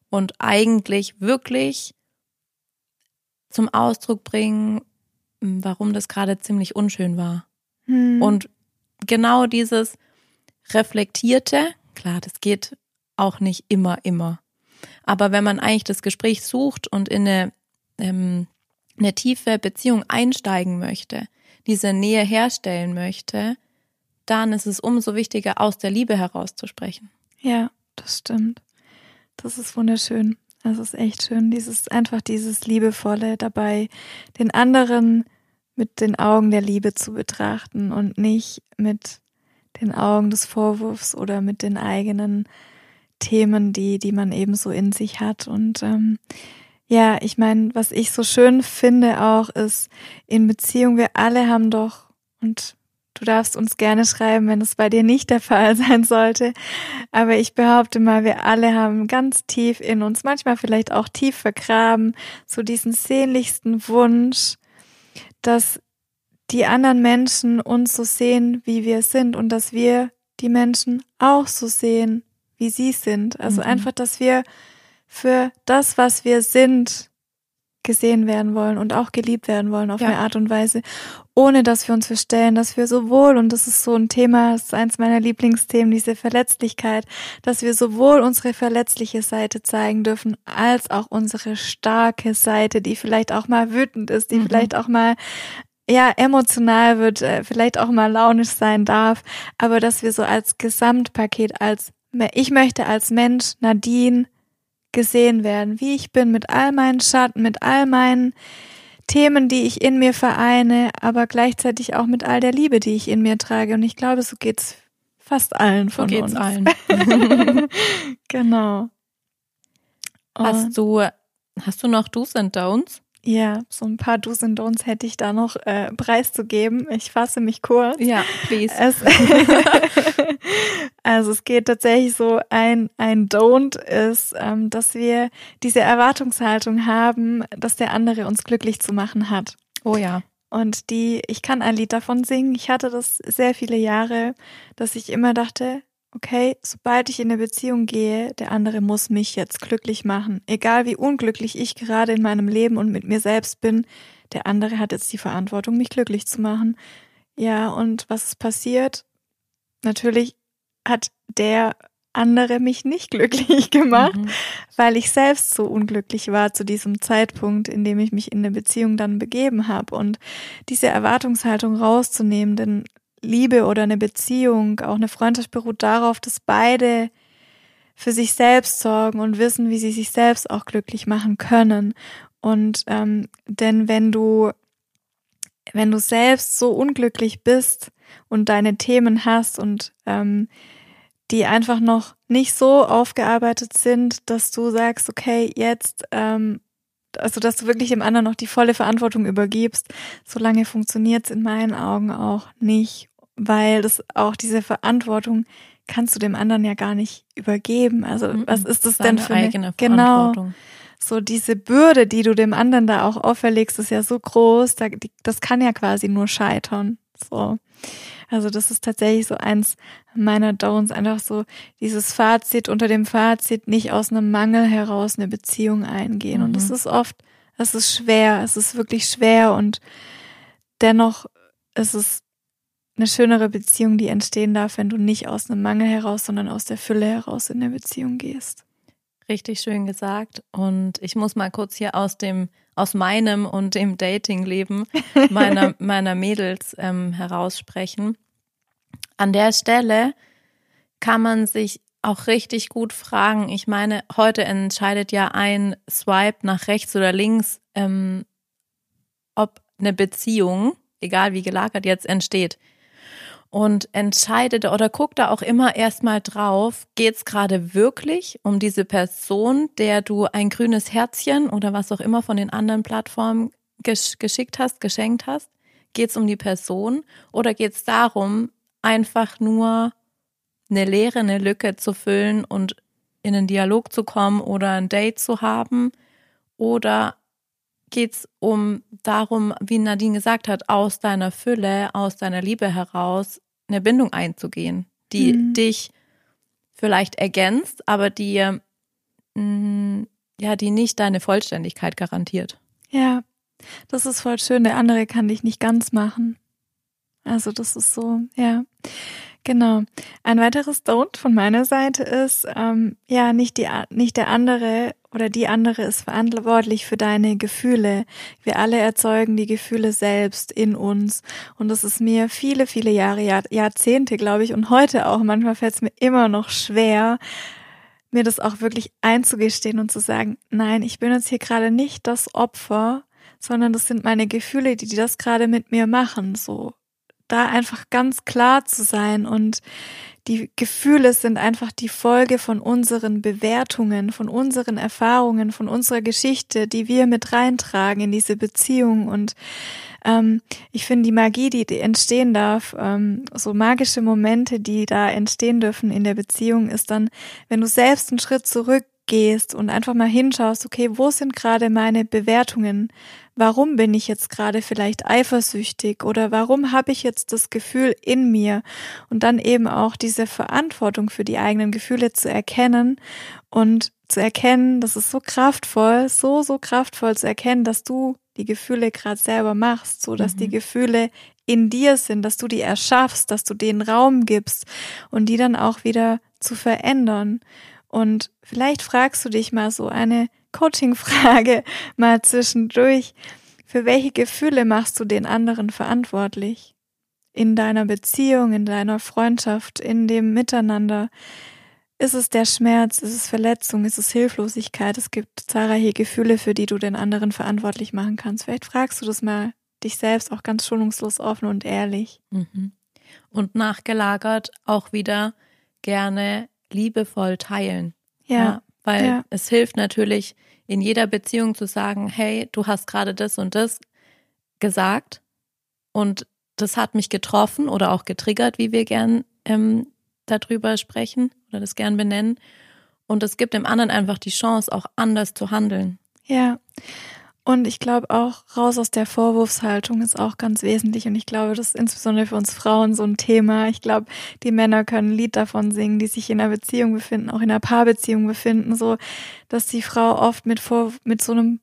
und eigentlich wirklich zum Ausdruck bringen, warum das gerade ziemlich unschön war. Hm. Und genau dieses Reflektierte, klar, das geht auch nicht immer, immer. Aber wenn man eigentlich das Gespräch sucht und in eine, ähm, eine tiefe Beziehung einsteigen möchte, diese Nähe herstellen möchte, dann ist es umso wichtiger, aus der Liebe herauszusprechen. Ja, das stimmt. Das ist wunderschön. Das ist echt schön. Dieses, einfach dieses Liebevolle dabei, den anderen mit den Augen der Liebe zu betrachten und nicht mit den Augen des Vorwurfs oder mit den eigenen Themen, die, die man eben so in sich hat. Und ähm, ja, ich meine, was ich so schön finde auch, ist in Beziehung, wir alle haben doch, und du darfst uns gerne schreiben, wenn es bei dir nicht der Fall sein sollte, aber ich behaupte mal, wir alle haben ganz tief in uns, manchmal vielleicht auch tief vergraben, so diesen sehnlichsten Wunsch, dass die anderen Menschen uns so sehen, wie wir sind und dass wir die Menschen auch so sehen, wie sie sind. Also mhm. einfach, dass wir für das, was wir sind, gesehen werden wollen und auch geliebt werden wollen auf ja. eine Art und Weise, ohne dass wir uns verstellen, dass wir sowohl, und das ist so ein Thema, das ist eins meiner Lieblingsthemen, diese Verletzlichkeit, dass wir sowohl unsere verletzliche Seite zeigen dürfen, als auch unsere starke Seite, die vielleicht auch mal wütend ist, die mhm. vielleicht auch mal ja, emotional wird, äh, vielleicht auch mal launisch sein darf, aber dass wir so als Gesamtpaket, als ich möchte als Mensch Nadine gesehen werden, wie ich bin, mit all meinen Schatten, mit all meinen Themen, die ich in mir vereine, aber gleichzeitig auch mit all der Liebe, die ich in mir trage. Und ich glaube, so geht's fast allen von so geht's uns. allen. genau. Hast du, hast du noch Do's and Don'ts? Ja, so ein paar Do's and Don'ts hätte ich da noch äh, preiszugeben. Ich fasse mich kurz. Ja, please. Es, also es geht tatsächlich so, ein, ein Don't ist, ähm, dass wir diese Erwartungshaltung haben, dass der andere uns glücklich zu machen hat. Oh ja. Und die, ich kann ein Lied davon singen. Ich hatte das sehr viele Jahre, dass ich immer dachte, okay, sobald ich in eine Beziehung gehe, der andere muss mich jetzt glücklich machen. Egal wie unglücklich ich gerade in meinem Leben und mit mir selbst bin, der andere hat jetzt die Verantwortung, mich glücklich zu machen. Ja, und was ist passiert? Natürlich hat der andere mich nicht glücklich gemacht, mhm. weil ich selbst so unglücklich war zu diesem Zeitpunkt, in dem ich mich in eine Beziehung dann begeben habe. Und diese Erwartungshaltung rauszunehmen, denn Liebe oder eine Beziehung, auch eine Freundschaft beruht darauf, dass beide für sich selbst sorgen und wissen, wie sie sich selbst auch glücklich machen können. Und ähm, denn wenn du wenn du selbst so unglücklich bist und deine Themen hast und ähm, die einfach noch nicht so aufgearbeitet sind, dass du sagst, okay, jetzt ähm, also dass du wirklich dem anderen noch die volle Verantwortung übergibst, solange funktioniert es in meinen Augen auch nicht, weil das auch diese Verantwortung kannst du dem anderen ja gar nicht übergeben. Also mhm. was ist das denn für eine eigene genau, so diese Bürde, die du dem anderen da auch auferlegst, ist ja so groß, da, die, das kann ja quasi nur scheitern. So. Also das ist tatsächlich so eins meiner Downs, einfach so dieses Fazit unter dem Fazit, nicht aus einem Mangel heraus eine Beziehung eingehen. Mhm. Und das ist oft, es ist schwer, es ist wirklich schwer und dennoch ist es eine schönere Beziehung, die entstehen darf, wenn du nicht aus einem Mangel heraus, sondern aus der Fülle heraus in der Beziehung gehst. Richtig schön gesagt. Und ich muss mal kurz hier aus dem, aus meinem und dem Datingleben meiner, meiner Mädels ähm, heraussprechen. An der Stelle kann man sich auch richtig gut fragen. Ich meine, heute entscheidet ja ein Swipe nach rechts oder links, ähm, ob eine Beziehung, egal wie gelagert jetzt entsteht und entscheidet oder guckt da auch immer erstmal drauf, geht es gerade wirklich um diese Person, der du ein grünes Herzchen oder was auch immer von den anderen Plattformen gesch geschickt hast, geschenkt hast? Geht es um die Person oder geht es darum, einfach nur eine Leere, eine Lücke zu füllen und in einen Dialog zu kommen oder ein Date zu haben? Oder geht es um darum, wie Nadine gesagt hat, aus deiner Fülle, aus deiner Liebe heraus eine Bindung einzugehen, die mhm. dich vielleicht ergänzt, aber die mh, mm, ja, die nicht deine Vollständigkeit garantiert. Ja, das ist voll schön. Der andere kann dich nicht ganz machen. Also das ist so, ja. Genau. Ein weiteres Don't von meiner Seite ist, ähm, ja, nicht die, nicht der andere oder die andere ist verantwortlich für deine Gefühle. Wir alle erzeugen die Gefühle selbst in uns. Und das ist mir viele, viele Jahre, Jahr, Jahrzehnte, glaube ich, und heute auch. Manchmal fällt es mir immer noch schwer, mir das auch wirklich einzugestehen und zu sagen, nein, ich bin jetzt hier gerade nicht das Opfer, sondern das sind meine Gefühle, die, die das gerade mit mir machen, so da einfach ganz klar zu sein und die Gefühle sind einfach die Folge von unseren Bewertungen, von unseren Erfahrungen, von unserer Geschichte, die wir mit reintragen in diese Beziehung. Und ähm, ich finde die Magie, die, entstehen darf, ähm, so magische Momente, die da entstehen dürfen in der Beziehung, ist dann, wenn du selbst einen Schritt zurück gehst und einfach mal hinschaust, okay, wo sind gerade meine Bewertungen? Warum bin ich jetzt gerade vielleicht eifersüchtig oder warum habe ich jetzt das Gefühl in mir? Und dann eben auch diese Verantwortung für die eigenen Gefühle zu erkennen und zu erkennen, das ist so kraftvoll, so, so kraftvoll zu erkennen, dass du die Gefühle gerade selber machst, so dass mhm. die Gefühle in dir sind, dass du die erschaffst, dass du denen Raum gibst und die dann auch wieder zu verändern. Und vielleicht fragst du dich mal so eine Coaching-Frage mal zwischendurch. Für welche Gefühle machst du den anderen verantwortlich? In deiner Beziehung, in deiner Freundschaft, in dem Miteinander? Ist es der Schmerz? Ist es Verletzung? Ist es Hilflosigkeit? Es gibt zahlreiche Gefühle, für die du den anderen verantwortlich machen kannst. Vielleicht fragst du das mal dich selbst auch ganz schonungslos offen und ehrlich. Mhm. Und nachgelagert auch wieder gerne liebevoll teilen. Ja. ja weil ja. es hilft natürlich in jeder Beziehung zu sagen, hey, du hast gerade das und das gesagt und das hat mich getroffen oder auch getriggert, wie wir gern ähm, darüber sprechen oder das gern benennen. Und es gibt dem anderen einfach die Chance, auch anders zu handeln. Ja. Und ich glaube auch, raus aus der Vorwurfshaltung ist auch ganz wesentlich. Und ich glaube, das ist insbesondere für uns Frauen so ein Thema. Ich glaube, die Männer können ein Lied davon singen, die sich in einer Beziehung befinden, auch in einer Paarbeziehung befinden, so, dass die Frau oft mit, Vor mit so einem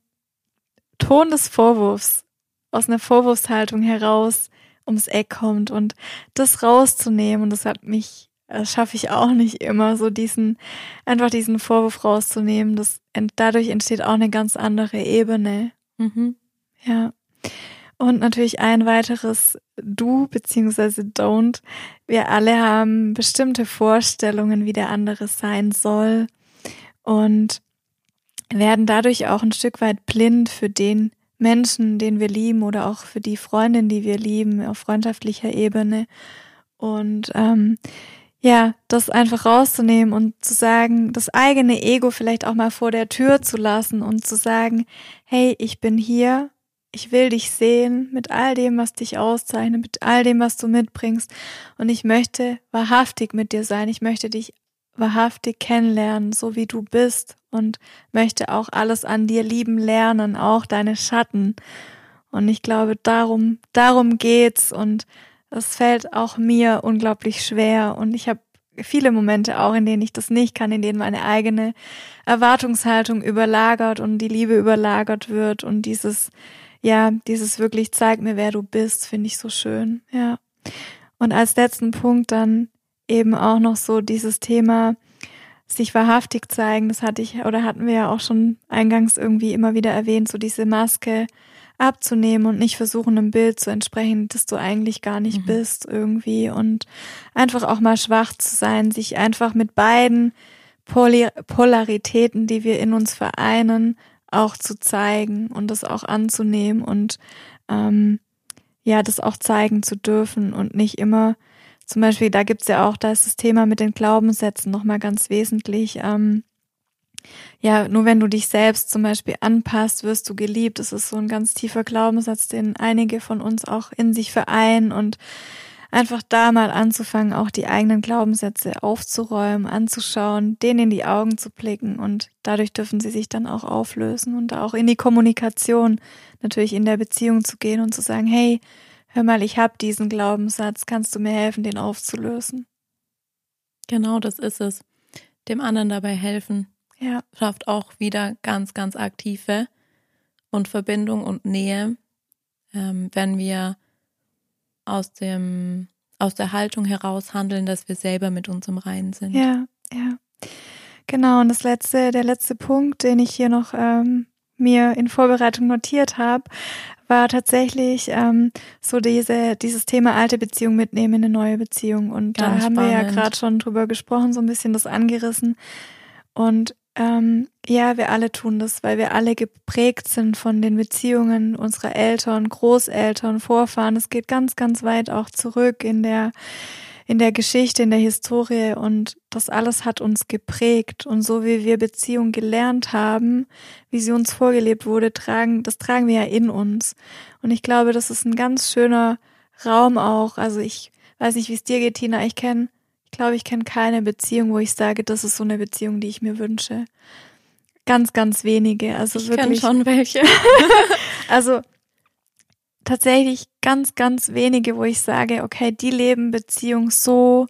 Ton des Vorwurfs, aus einer Vorwurfshaltung heraus ums Eck kommt und das rauszunehmen. Und das hat mich, das schaffe ich auch nicht immer, so diesen, einfach diesen Vorwurf rauszunehmen. Das, dadurch entsteht auch eine ganz andere Ebene. Mhm. Ja. Und natürlich ein weiteres Du beziehungsweise Don't. Wir alle haben bestimmte Vorstellungen, wie der andere sein soll und werden dadurch auch ein Stück weit blind für den Menschen, den wir lieben oder auch für die Freundin, die wir lieben, auf freundschaftlicher Ebene. Und ähm, ja, das einfach rauszunehmen und zu sagen, das eigene Ego vielleicht auch mal vor der Tür zu lassen und zu sagen, hey, ich bin hier, ich will dich sehen mit all dem, was dich auszeichnet, mit all dem, was du mitbringst. Und ich möchte wahrhaftig mit dir sein, ich möchte dich wahrhaftig kennenlernen, so wie du bist. Und möchte auch alles an dir lieben lernen, auch deine Schatten. Und ich glaube, darum, darum geht's. Und das fällt auch mir unglaublich schwer und ich habe viele Momente auch, in denen ich das nicht kann, in denen meine eigene Erwartungshaltung überlagert und die Liebe überlagert wird und dieses, ja, dieses wirklich zeig mir, wer du bist, finde ich so schön, ja. Und als letzten Punkt dann eben auch noch so dieses Thema, sich wahrhaftig zeigen, das hatte ich oder hatten wir ja auch schon eingangs irgendwie immer wieder erwähnt, so diese Maske abzunehmen und nicht versuchen, einem Bild zu entsprechen, das du eigentlich gar nicht mhm. bist irgendwie und einfach auch mal schwach zu sein, sich einfach mit beiden Polar Polaritäten, die wir in uns vereinen, auch zu zeigen und das auch anzunehmen und ähm, ja, das auch zeigen zu dürfen und nicht immer zum Beispiel, da gibt's ja auch, da ist das Thema mit den Glaubenssätzen nochmal ganz wesentlich. Ähm, ja, nur wenn du dich selbst zum Beispiel anpasst, wirst du geliebt. Das ist so ein ganz tiefer Glaubenssatz, den einige von uns auch in sich vereinen und einfach da mal anzufangen, auch die eigenen Glaubenssätze aufzuräumen, anzuschauen, denen in die Augen zu blicken und dadurch dürfen sie sich dann auch auflösen und auch in die Kommunikation natürlich in der Beziehung zu gehen und zu sagen, hey, hör mal, ich habe diesen Glaubenssatz, kannst du mir helfen, den aufzulösen? Genau, das ist es. Dem anderen dabei helfen. Ja. Schafft auch wieder ganz, ganz aktive und Verbindung und Nähe, ähm, wenn wir aus dem, aus der Haltung heraus handeln, dass wir selber mit uns im Reinen sind. Ja, ja. Genau, und das letzte, der letzte Punkt, den ich hier noch ähm, mir in Vorbereitung notiert habe, war tatsächlich ähm, so diese dieses Thema alte Beziehung mitnehmen in eine neue Beziehung und Ganz da haben spannend. wir ja gerade schon drüber gesprochen, so ein bisschen das angerissen und ähm, ja, wir alle tun das, weil wir alle geprägt sind von den Beziehungen unserer Eltern, Großeltern, Vorfahren. Es geht ganz, ganz weit auch zurück in der in der Geschichte, in der Historie und das alles hat uns geprägt und so wie wir Beziehung gelernt haben, wie sie uns vorgelebt wurde, tragen, das tragen wir ja in uns. Und ich glaube, das ist ein ganz schöner Raum auch. Also ich weiß nicht, wie es dir geht, Tina. Ich kenne, glaube, ich kenne keine Beziehung, wo ich sage, das ist so eine Beziehung, die ich mir wünsche. Ganz, ganz wenige. Also ich wirklich. Ich schon welche. also tatsächlich ganz, ganz wenige, wo ich sage, okay, die leben Beziehung so,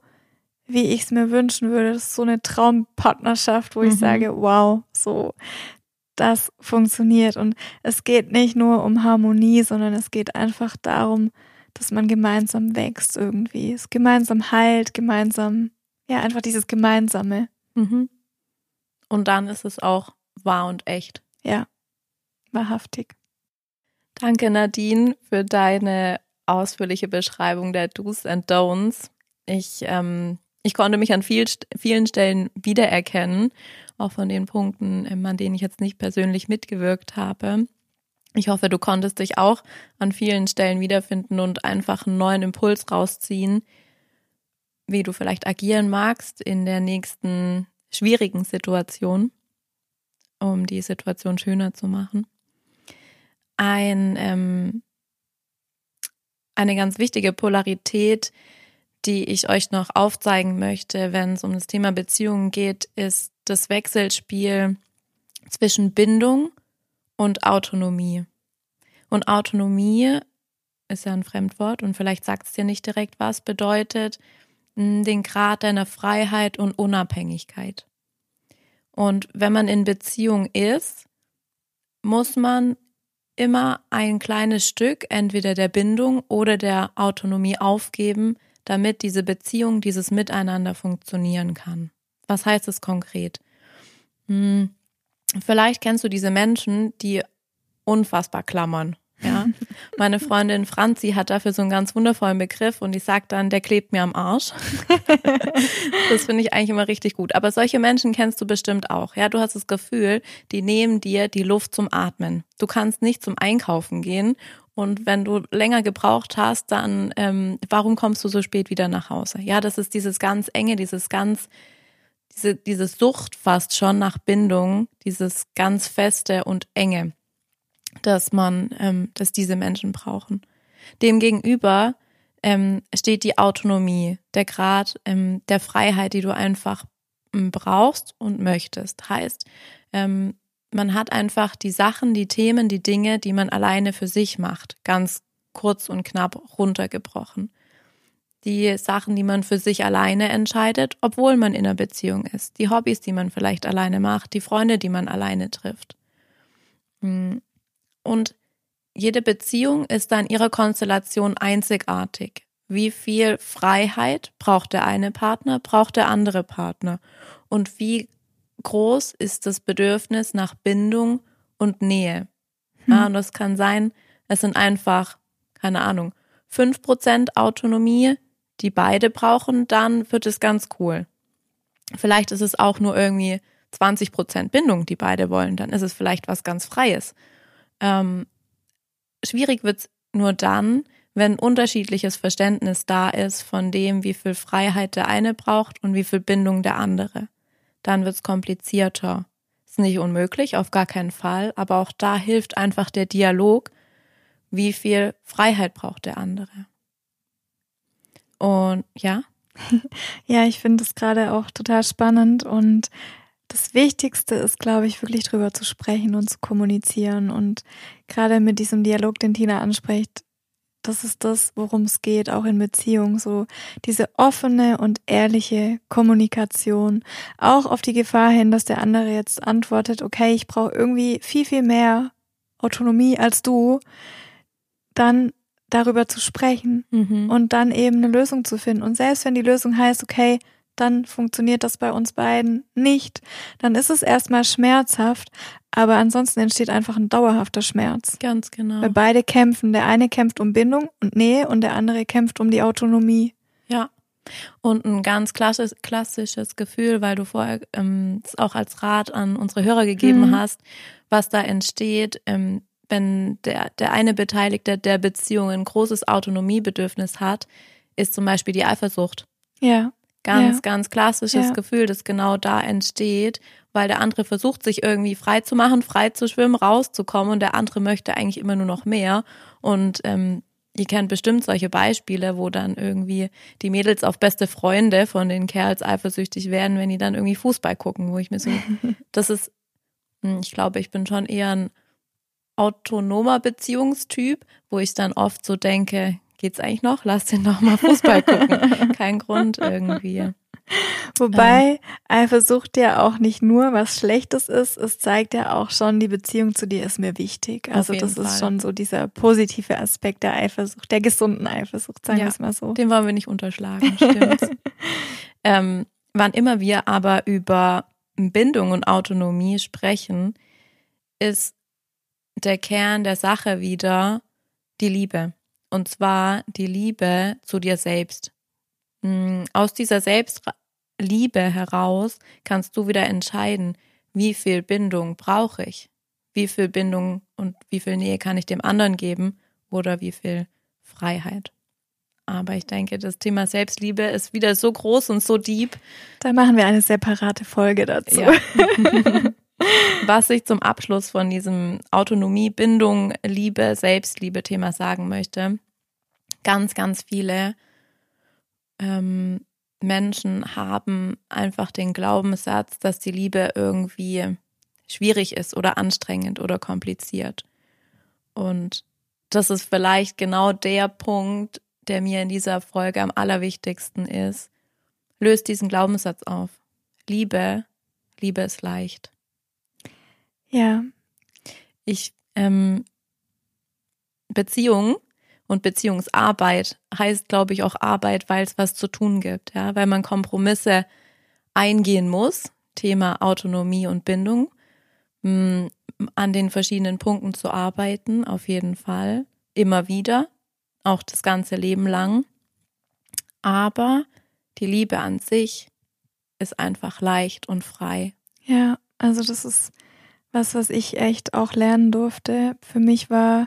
wie ich es mir wünschen würde. Das ist so eine Traumpartnerschaft, wo mhm. ich sage, wow, so, das funktioniert. Und es geht nicht nur um Harmonie, sondern es geht einfach darum, dass man gemeinsam wächst irgendwie. Es gemeinsam heilt, gemeinsam, ja, einfach dieses Gemeinsame. Mhm. Und dann ist es auch wahr und echt. Ja, wahrhaftig. Danke, Nadine, für deine ausführliche Beschreibung der Do's and Don'ts. Ich, ähm, ich konnte mich an viel, vielen Stellen wiedererkennen, auch von den Punkten, an denen ich jetzt nicht persönlich mitgewirkt habe. Ich hoffe, du konntest dich auch an vielen Stellen wiederfinden und einfach einen neuen Impuls rausziehen, wie du vielleicht agieren magst in der nächsten schwierigen Situation, um die Situation schöner zu machen. Ein, ähm, eine ganz wichtige Polarität, die ich euch noch aufzeigen möchte, wenn es um das Thema Beziehungen geht, ist das Wechselspiel zwischen Bindung und Autonomie. Und Autonomie ist ja ein Fremdwort und vielleicht sagt es dir nicht direkt, was bedeutet hm, den Grad deiner Freiheit und Unabhängigkeit. Und wenn man in Beziehung ist, muss man immer ein kleines Stück entweder der Bindung oder der Autonomie aufgeben, damit diese Beziehung, dieses Miteinander funktionieren kann. Was heißt es konkret? Hm, vielleicht kennst du diese Menschen, die unfassbar klammern. Ja, meine Freundin Franzi hat dafür so einen ganz wundervollen Begriff und die sagt dann, der klebt mir am Arsch. das finde ich eigentlich immer richtig gut. Aber solche Menschen kennst du bestimmt auch. Ja, du hast das Gefühl, die nehmen dir die Luft zum Atmen. Du kannst nicht zum Einkaufen gehen und wenn du länger gebraucht hast, dann ähm, warum kommst du so spät wieder nach Hause? Ja, das ist dieses ganz enge, dieses ganz diese, diese Sucht fast schon nach Bindung, dieses ganz feste und enge dass man, ähm, dass diese Menschen brauchen. Demgegenüber ähm, steht die Autonomie, der Grad ähm, der Freiheit, die du einfach ähm, brauchst und möchtest. Heißt, ähm, man hat einfach die Sachen, die Themen, die Dinge, die man alleine für sich macht, ganz kurz und knapp runtergebrochen. Die Sachen, die man für sich alleine entscheidet, obwohl man in einer Beziehung ist, die Hobbys, die man vielleicht alleine macht, die Freunde, die man alleine trifft. Hm. Und jede Beziehung ist dann ihrer Konstellation einzigartig. Wie viel Freiheit braucht der eine Partner, braucht der andere Partner? Und wie groß ist das Bedürfnis nach Bindung und Nähe? Hm. Ja, und das kann sein, es sind einfach, keine Ahnung, fünf Prozent Autonomie, die beide brauchen, dann wird es ganz cool. Vielleicht ist es auch nur irgendwie 20 Prozent Bindung, die beide wollen, dann ist es vielleicht was ganz Freies. Ähm, schwierig wird's nur dann, wenn unterschiedliches Verständnis da ist von dem, wie viel Freiheit der eine braucht und wie viel Bindung der andere. Dann wird's komplizierter. Ist nicht unmöglich, auf gar keinen Fall, aber auch da hilft einfach der Dialog, wie viel Freiheit braucht der andere. Und ja. Ja, ich finde es gerade auch total spannend und das Wichtigste ist, glaube ich, wirklich drüber zu sprechen und zu kommunizieren und gerade mit diesem Dialog, den Tina anspricht, das ist das, worum es geht, auch in Beziehungen, so diese offene und ehrliche Kommunikation, auch auf die Gefahr hin, dass der andere jetzt antwortet, okay, ich brauche irgendwie viel, viel mehr Autonomie als du, dann darüber zu sprechen mhm. und dann eben eine Lösung zu finden. Und selbst wenn die Lösung heißt, okay, dann funktioniert das bei uns beiden nicht, dann ist es erstmal schmerzhaft, aber ansonsten entsteht einfach ein dauerhafter Schmerz. Ganz genau. Weil beide kämpfen. Der eine kämpft um Bindung und Nähe und der andere kämpft um die Autonomie. Ja. Und ein ganz klassisch, klassisches Gefühl, weil du vorher ähm, auch als Rat an unsere Hörer gegeben mhm. hast, was da entsteht, ähm, wenn der, der eine Beteiligte der Beziehung ein großes Autonomiebedürfnis hat, ist zum Beispiel die Eifersucht. Ja. Ganz, ja. ganz klassisches ja. Gefühl, das genau da entsteht, weil der andere versucht, sich irgendwie frei zu machen, frei zu schwimmen, rauszukommen und der andere möchte eigentlich immer nur noch mehr. Und ähm, ihr kennt bestimmt solche Beispiele, wo dann irgendwie die Mädels auf beste Freunde von den Kerls eifersüchtig werden, wenn die dann irgendwie Fußball gucken, wo ich mir so, das ist, hm, ich glaube, ich bin schon eher ein autonomer Beziehungstyp, wo ich dann oft so denke, geht's eigentlich noch? Lass den doch mal Fußball gucken. Kein Grund irgendwie. Wobei Eifersucht ja auch nicht nur was Schlechtes ist, es zeigt ja auch schon, die Beziehung zu dir ist mir wichtig. Also das Fall. ist schon so dieser positive Aspekt der Eifersucht, der gesunden Eifersucht, sagen ja, wir es mal so. Den wollen wir nicht unterschlagen, stimmt. ähm, wann immer wir aber über Bindung und Autonomie sprechen, ist der Kern der Sache wieder die Liebe. Und zwar die Liebe zu dir selbst. Hm, aus dieser Selbstliebe heraus kannst du wieder entscheiden, wie viel Bindung brauche ich, wie viel Bindung und wie viel Nähe kann ich dem anderen geben oder wie viel Freiheit. Aber ich denke, das Thema Selbstliebe ist wieder so groß und so deep. Da machen wir eine separate Folge dazu. Ja. Was ich zum Abschluss von diesem Autonomie, Bindung, Liebe, Selbstliebe-Thema sagen möchte, ganz, ganz viele ähm, Menschen haben einfach den Glaubenssatz, dass die Liebe irgendwie schwierig ist oder anstrengend oder kompliziert. Und das ist vielleicht genau der Punkt, der mir in dieser Folge am allerwichtigsten ist. Löst diesen Glaubenssatz auf. Liebe, Liebe ist leicht. Ja. Ich, ähm, Beziehung und Beziehungsarbeit heißt, glaube ich, auch Arbeit, weil es was zu tun gibt, ja, weil man Kompromisse eingehen muss. Thema Autonomie und Bindung, mh, mm, an den verschiedenen Punkten zu arbeiten, auf jeden Fall. Immer wieder, auch das ganze Leben lang. Aber die Liebe an sich ist einfach leicht und frei. Ja, also das ist was, was ich echt auch lernen durfte. Für mich war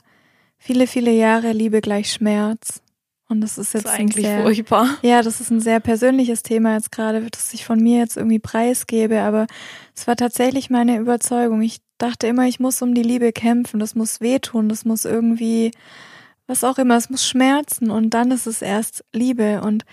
viele, viele Jahre Liebe gleich Schmerz. Und das ist jetzt das ist eigentlich sehr, furchtbar. Ja, das ist ein sehr persönliches Thema jetzt gerade, das ich von mir jetzt irgendwie preisgebe, aber es war tatsächlich meine Überzeugung. Ich dachte immer, ich muss um die Liebe kämpfen, das muss wehtun, das muss irgendwie, was auch immer, es muss schmerzen und dann ist es erst Liebe und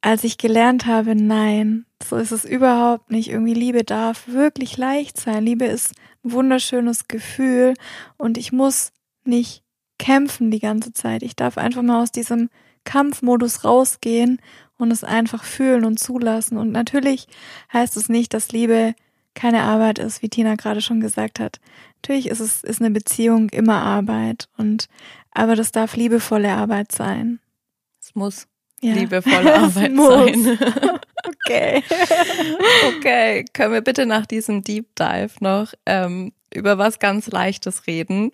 als ich gelernt habe, nein, so ist es überhaupt nicht. Irgendwie Liebe darf wirklich leicht sein. Liebe ist ein wunderschönes Gefühl und ich muss nicht kämpfen die ganze Zeit. Ich darf einfach mal aus diesem Kampfmodus rausgehen und es einfach fühlen und zulassen. Und natürlich heißt es nicht, dass Liebe keine Arbeit ist, wie Tina gerade schon gesagt hat. Natürlich ist es ist eine Beziehung immer Arbeit und aber das darf liebevolle Arbeit sein. Es muss ja. liebevolle Arbeit sein. okay. okay, können wir bitte nach diesem Deep Dive noch ähm, über was ganz Leichtes reden?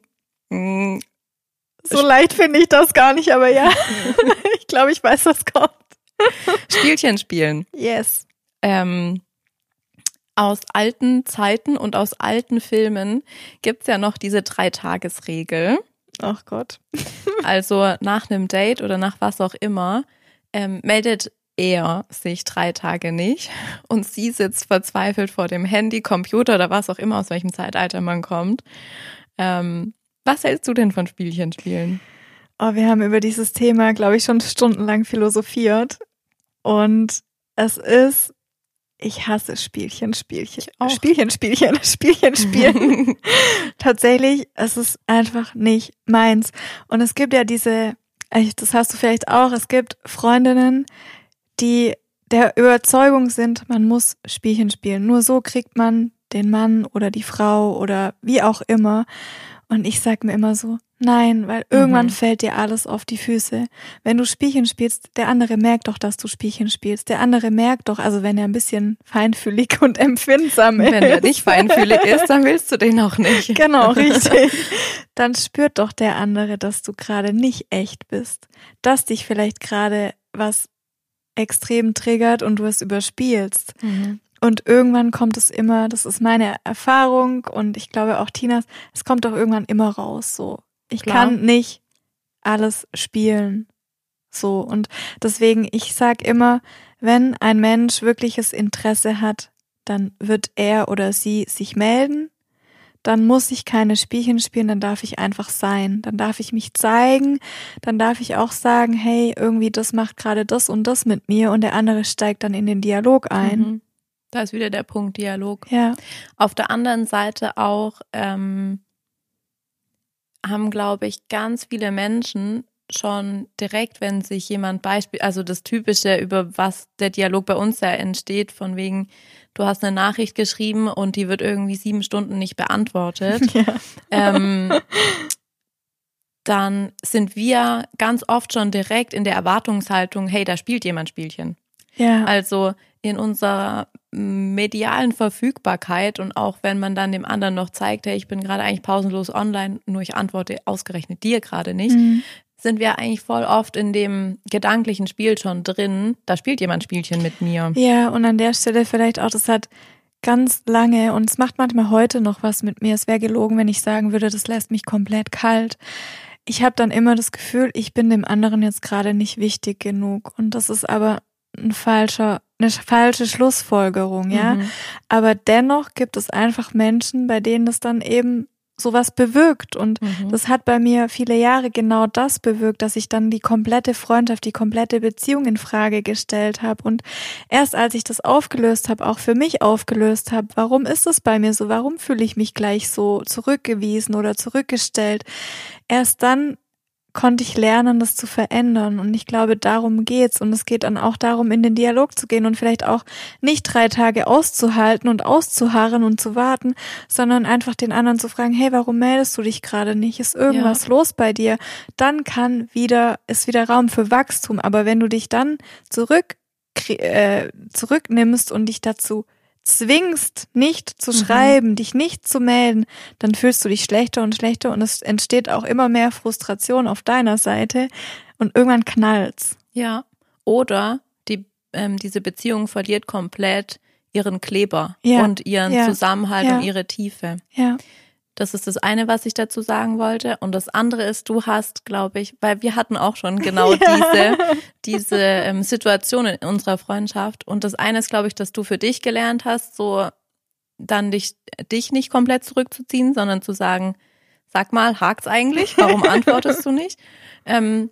Hm. So leicht finde ich das gar nicht, aber ja. ich glaube, ich weiß, was kommt. Spielchen spielen. Yes. Ähm, aus alten Zeiten und aus alten Filmen gibt's ja noch diese Dreitagesregel. Ach Gott. also nach einem Date oder nach was auch immer ähm, meldet er sich drei Tage nicht und sie sitzt verzweifelt vor dem Handy, Computer oder was auch immer, aus welchem Zeitalter man kommt. Ähm, was hältst du denn von Spielchen spielen? Oh, wir haben über dieses Thema, glaube ich, schon stundenlang philosophiert. Und es ist, ich hasse Spielchen, Spielchen, Spielchen, Spielchen, Spielchen, Spielen. Tatsächlich, es ist einfach nicht meins. Und es gibt ja diese, das hast du vielleicht auch, es gibt Freundinnen, die der Überzeugung sind, man muss Spielchen spielen. Nur so kriegt man den Mann oder die Frau oder wie auch immer. Und ich sag mir immer so, nein, weil irgendwann mhm. fällt dir alles auf die Füße. Wenn du Spielchen spielst, der andere merkt doch, dass du Spielchen spielst. Der andere merkt doch, also wenn er ein bisschen feinfühlig und empfindsam ist. Wenn er nicht feinfühlig ist, dann willst du den auch nicht. Genau, richtig. Dann spürt doch der andere, dass du gerade nicht echt bist. Dass dich vielleicht gerade was extrem triggert und du es überspielst. Mhm. Und irgendwann kommt es immer, das ist meine Erfahrung und ich glaube auch Tinas, es kommt doch irgendwann immer raus. So, ich Klar. kann nicht alles spielen. So und deswegen, ich sag immer, wenn ein Mensch wirkliches Interesse hat, dann wird er oder sie sich melden dann muss ich keine Spielchen spielen, dann darf ich einfach sein. Dann darf ich mich zeigen, dann darf ich auch sagen, hey, irgendwie das macht gerade das und das mit mir und der andere steigt dann in den Dialog ein. Mhm. Da ist wieder der Punkt Dialog. Ja. Auf der anderen Seite auch ähm, haben, glaube ich, ganz viele Menschen schon direkt, wenn sich jemand Beispiel, also das Typische, über was der Dialog bei uns ja entsteht, von wegen, du hast eine Nachricht geschrieben und die wird irgendwie sieben Stunden nicht beantwortet, ja. ähm, dann sind wir ganz oft schon direkt in der Erwartungshaltung, hey, da spielt jemand Spielchen. Ja. Also in unserer medialen Verfügbarkeit und auch wenn man dann dem anderen noch zeigt, hey, ich bin gerade eigentlich pausenlos online, nur ich antworte ausgerechnet dir gerade nicht, mhm sind wir eigentlich voll oft in dem gedanklichen Spiel schon drin. Da spielt jemand Spielchen mit mir. Ja, und an der Stelle vielleicht auch, das hat ganz lange und es macht manchmal heute noch was mit mir. Es wäre gelogen, wenn ich sagen würde, das lässt mich komplett kalt. Ich habe dann immer das Gefühl, ich bin dem anderen jetzt gerade nicht wichtig genug. Und das ist aber ein falscher, eine falsche Schlussfolgerung, ja. Mhm. Aber dennoch gibt es einfach Menschen, bei denen das dann eben sowas bewirkt. Und mhm. das hat bei mir viele Jahre genau das bewirkt, dass ich dann die komplette Freundschaft, die komplette Beziehung in Frage gestellt habe. Und erst als ich das aufgelöst habe, auch für mich aufgelöst habe, warum ist es bei mir so? Warum fühle ich mich gleich so zurückgewiesen oder zurückgestellt? Erst dann konnte ich lernen, das zu verändern. Und ich glaube, darum geht's. Und es geht dann auch darum, in den Dialog zu gehen und vielleicht auch nicht drei Tage auszuhalten und auszuharren und zu warten, sondern einfach den anderen zu fragen, hey, warum meldest du dich gerade nicht? Ist irgendwas ja. los bei dir? Dann kann wieder, ist wieder Raum für Wachstum. Aber wenn du dich dann zurück, äh, zurücknimmst und dich dazu zwingst, nicht zu mhm. schreiben, dich nicht zu melden, dann fühlst du dich schlechter und schlechter und es entsteht auch immer mehr Frustration auf deiner Seite und irgendwann knallt's. Ja. Oder die, ähm, diese Beziehung verliert komplett ihren Kleber ja. und ihren ja. Zusammenhalt ja. und ihre Tiefe. Ja. Das ist das eine, was ich dazu sagen wollte. Und das andere ist, du hast, glaube ich, weil wir hatten auch schon genau diese, diese ähm, Situation in unserer Freundschaft. Und das eine ist, glaube ich, dass du für dich gelernt hast, so dann dich, dich nicht komplett zurückzuziehen, sondern zu sagen, sag mal, hakt's eigentlich? Warum antwortest du nicht? Ähm,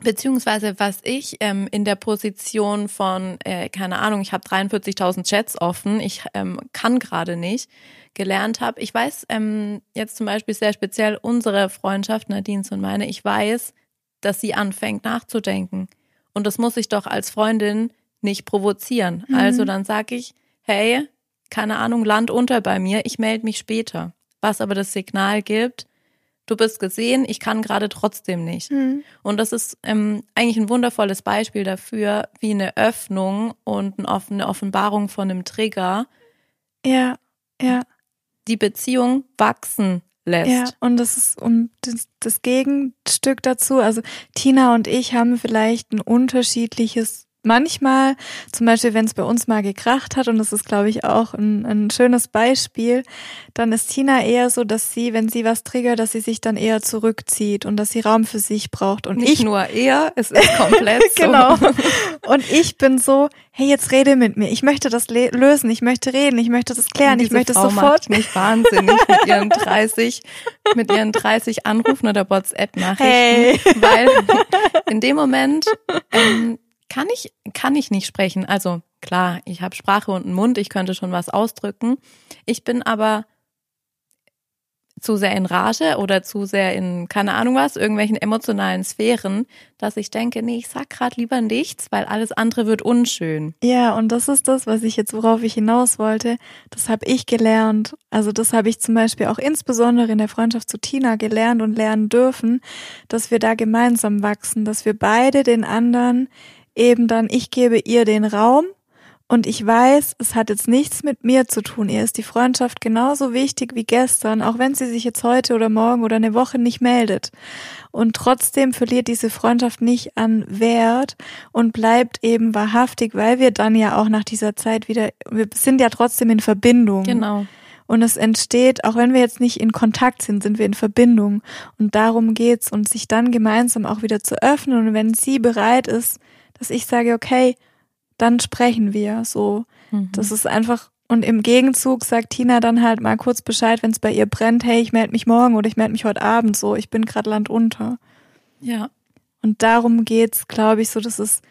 Beziehungsweise was ich ähm, in der Position von, äh, keine Ahnung, ich habe 43.000 Chats offen, ich ähm, kann gerade nicht, gelernt habe. Ich weiß ähm, jetzt zum Beispiel sehr speziell unsere Freundschaft, Nadines und meine, ich weiß, dass sie anfängt nachzudenken. Und das muss ich doch als Freundin nicht provozieren. Mhm. Also dann sage ich, hey, keine Ahnung, Land unter bei mir, ich melde mich später. Was aber das Signal gibt, du bist gesehen, ich kann gerade trotzdem nicht. Mhm. Und das ist ähm, eigentlich ein wundervolles Beispiel dafür, wie eine Öffnung und eine Offenbarung von einem Trigger Ja, ja. die Beziehung wachsen lässt. Ja, und das ist um das, das Gegenstück dazu. Also Tina und ich haben vielleicht ein unterschiedliches manchmal, zum Beispiel, wenn es bei uns mal gekracht hat, und das ist, glaube ich, auch ein, ein schönes Beispiel, dann ist Tina eher so, dass sie, wenn sie was triggert, dass sie sich dann eher zurückzieht und dass sie Raum für sich braucht. Und Nicht ich nur eher, es ist komplett so. genau. Und ich bin so, hey, jetzt rede mit mir. Ich möchte das lösen, ich möchte reden, ich möchte das klären, ich möchte es Frau sofort. Macht mich wahnsinnig mit ihren 30, mit ihren 30 Anrufen oder WhatsApp-Nachrichten, Hey. weil in dem Moment ähm, kann ich kann ich nicht sprechen. Also klar, ich habe Sprache und einen Mund, ich könnte schon was ausdrücken. Ich bin aber zu sehr in Rage oder zu sehr in, keine Ahnung was, irgendwelchen emotionalen Sphären, dass ich denke, nee, ich sag grad lieber nichts, weil alles andere wird unschön. Ja, und das ist das, was ich jetzt, worauf ich hinaus wollte. Das habe ich gelernt. Also das habe ich zum Beispiel auch insbesondere in der Freundschaft zu Tina gelernt und lernen dürfen, dass wir da gemeinsam wachsen, dass wir beide den anderen eben dann, ich gebe ihr den Raum und ich weiß, es hat jetzt nichts mit mir zu tun. Ihr ist die Freundschaft genauso wichtig wie gestern, auch wenn sie sich jetzt heute oder morgen oder eine Woche nicht meldet. Und trotzdem verliert diese Freundschaft nicht an Wert und bleibt eben wahrhaftig, weil wir dann ja auch nach dieser Zeit wieder, wir sind ja trotzdem in Verbindung. Genau. Und es entsteht, auch wenn wir jetzt nicht in Kontakt sind, sind wir in Verbindung. Und darum geht's und sich dann gemeinsam auch wieder zu öffnen. Und wenn sie bereit ist, dass ich sage, okay, dann sprechen wir so. Mhm. Das ist einfach und im Gegenzug sagt Tina dann halt mal kurz Bescheid, wenn es bei ihr brennt, hey, ich melde mich morgen oder ich melde mich heute Abend so, ich bin gerade landunter. Ja. Und darum geht's, glaube ich, so, das ist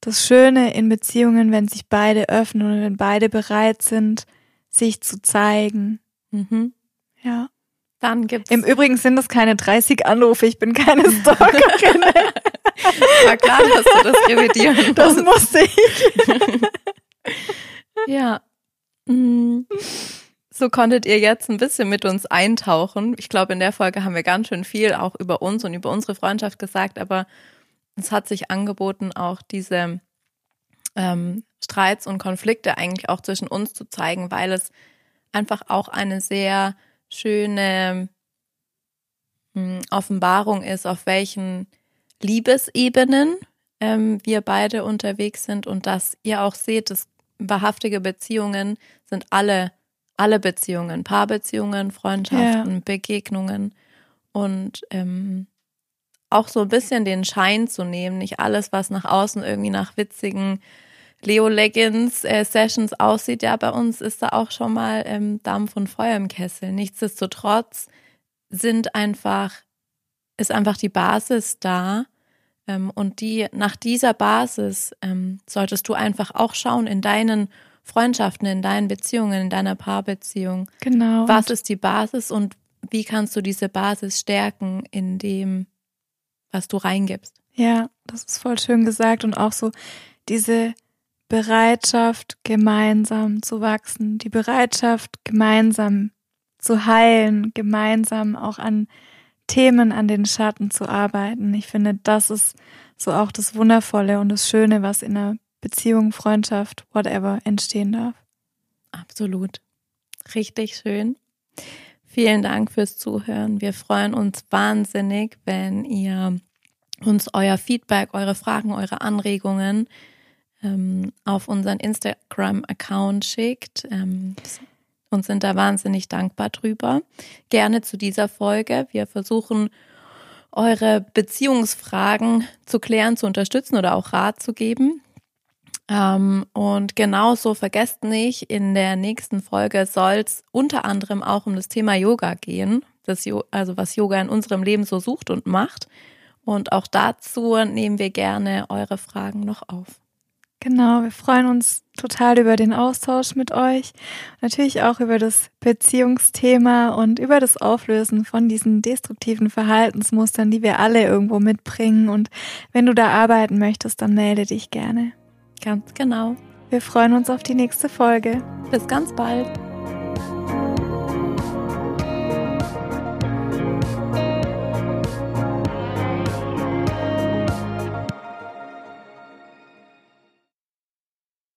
das Schöne in Beziehungen, wenn sich beide öffnen und wenn beide bereit sind, sich zu zeigen. Mhm. Ja. Dann gibt's Im Übrigen sind das keine 30 Anrufe, ich bin keine Stalkerin. war klar, dass du das revidieren Das musst. musste ich. Ja. Mm. So konntet ihr jetzt ein bisschen mit uns eintauchen. Ich glaube, in der Folge haben wir ganz schön viel auch über uns und über unsere Freundschaft gesagt, aber es hat sich angeboten, auch diese ähm, Streits und Konflikte eigentlich auch zwischen uns zu zeigen, weil es einfach auch eine sehr schöne mh, Offenbarung ist, auf welchen Liebesebenen ähm, wir beide unterwegs sind und dass ihr auch seht, dass wahrhaftige Beziehungen sind alle, alle Beziehungen, Paarbeziehungen, Freundschaften, Begegnungen und ähm, auch so ein bisschen den Schein zu nehmen, nicht alles, was nach außen irgendwie nach witzigen Leo Leggings äh, Sessions aussieht, ja, bei uns ist da auch schon mal ähm, Dampf und Feuer im Kessel. Nichtsdestotrotz sind einfach, ist einfach die Basis da. Ähm, und die, nach dieser Basis ähm, solltest du einfach auch schauen in deinen Freundschaften, in deinen Beziehungen, in deiner Paarbeziehung. Genau. Was ist die Basis und wie kannst du diese Basis stärken in dem, was du reingibst? Ja, das ist voll schön gesagt und auch so diese Bereitschaft, gemeinsam zu wachsen, die Bereitschaft, gemeinsam zu heilen, gemeinsam auch an Themen, an den Schatten zu arbeiten. Ich finde, das ist so auch das Wundervolle und das Schöne, was in einer Beziehung, Freundschaft, whatever entstehen darf. Absolut. Richtig schön. Vielen Dank fürs Zuhören. Wir freuen uns wahnsinnig, wenn ihr uns euer Feedback, eure Fragen, eure Anregungen ähm, auf unseren Instagram-Account schickt. Ähm, und sind da wahnsinnig dankbar drüber. Gerne zu dieser Folge. Wir versuchen, eure Beziehungsfragen zu klären, zu unterstützen oder auch Rat zu geben. Ähm, und genauso vergesst nicht, in der nächsten Folge soll es unter anderem auch um das Thema Yoga gehen. Das, also was Yoga in unserem Leben so sucht und macht. Und auch dazu nehmen wir gerne eure Fragen noch auf. Genau, wir freuen uns total über den Austausch mit euch, natürlich auch über das Beziehungsthema und über das Auflösen von diesen destruktiven Verhaltensmustern, die wir alle irgendwo mitbringen. Und wenn du da arbeiten möchtest, dann melde dich gerne. Ganz genau. Wir freuen uns auf die nächste Folge. Bis ganz bald.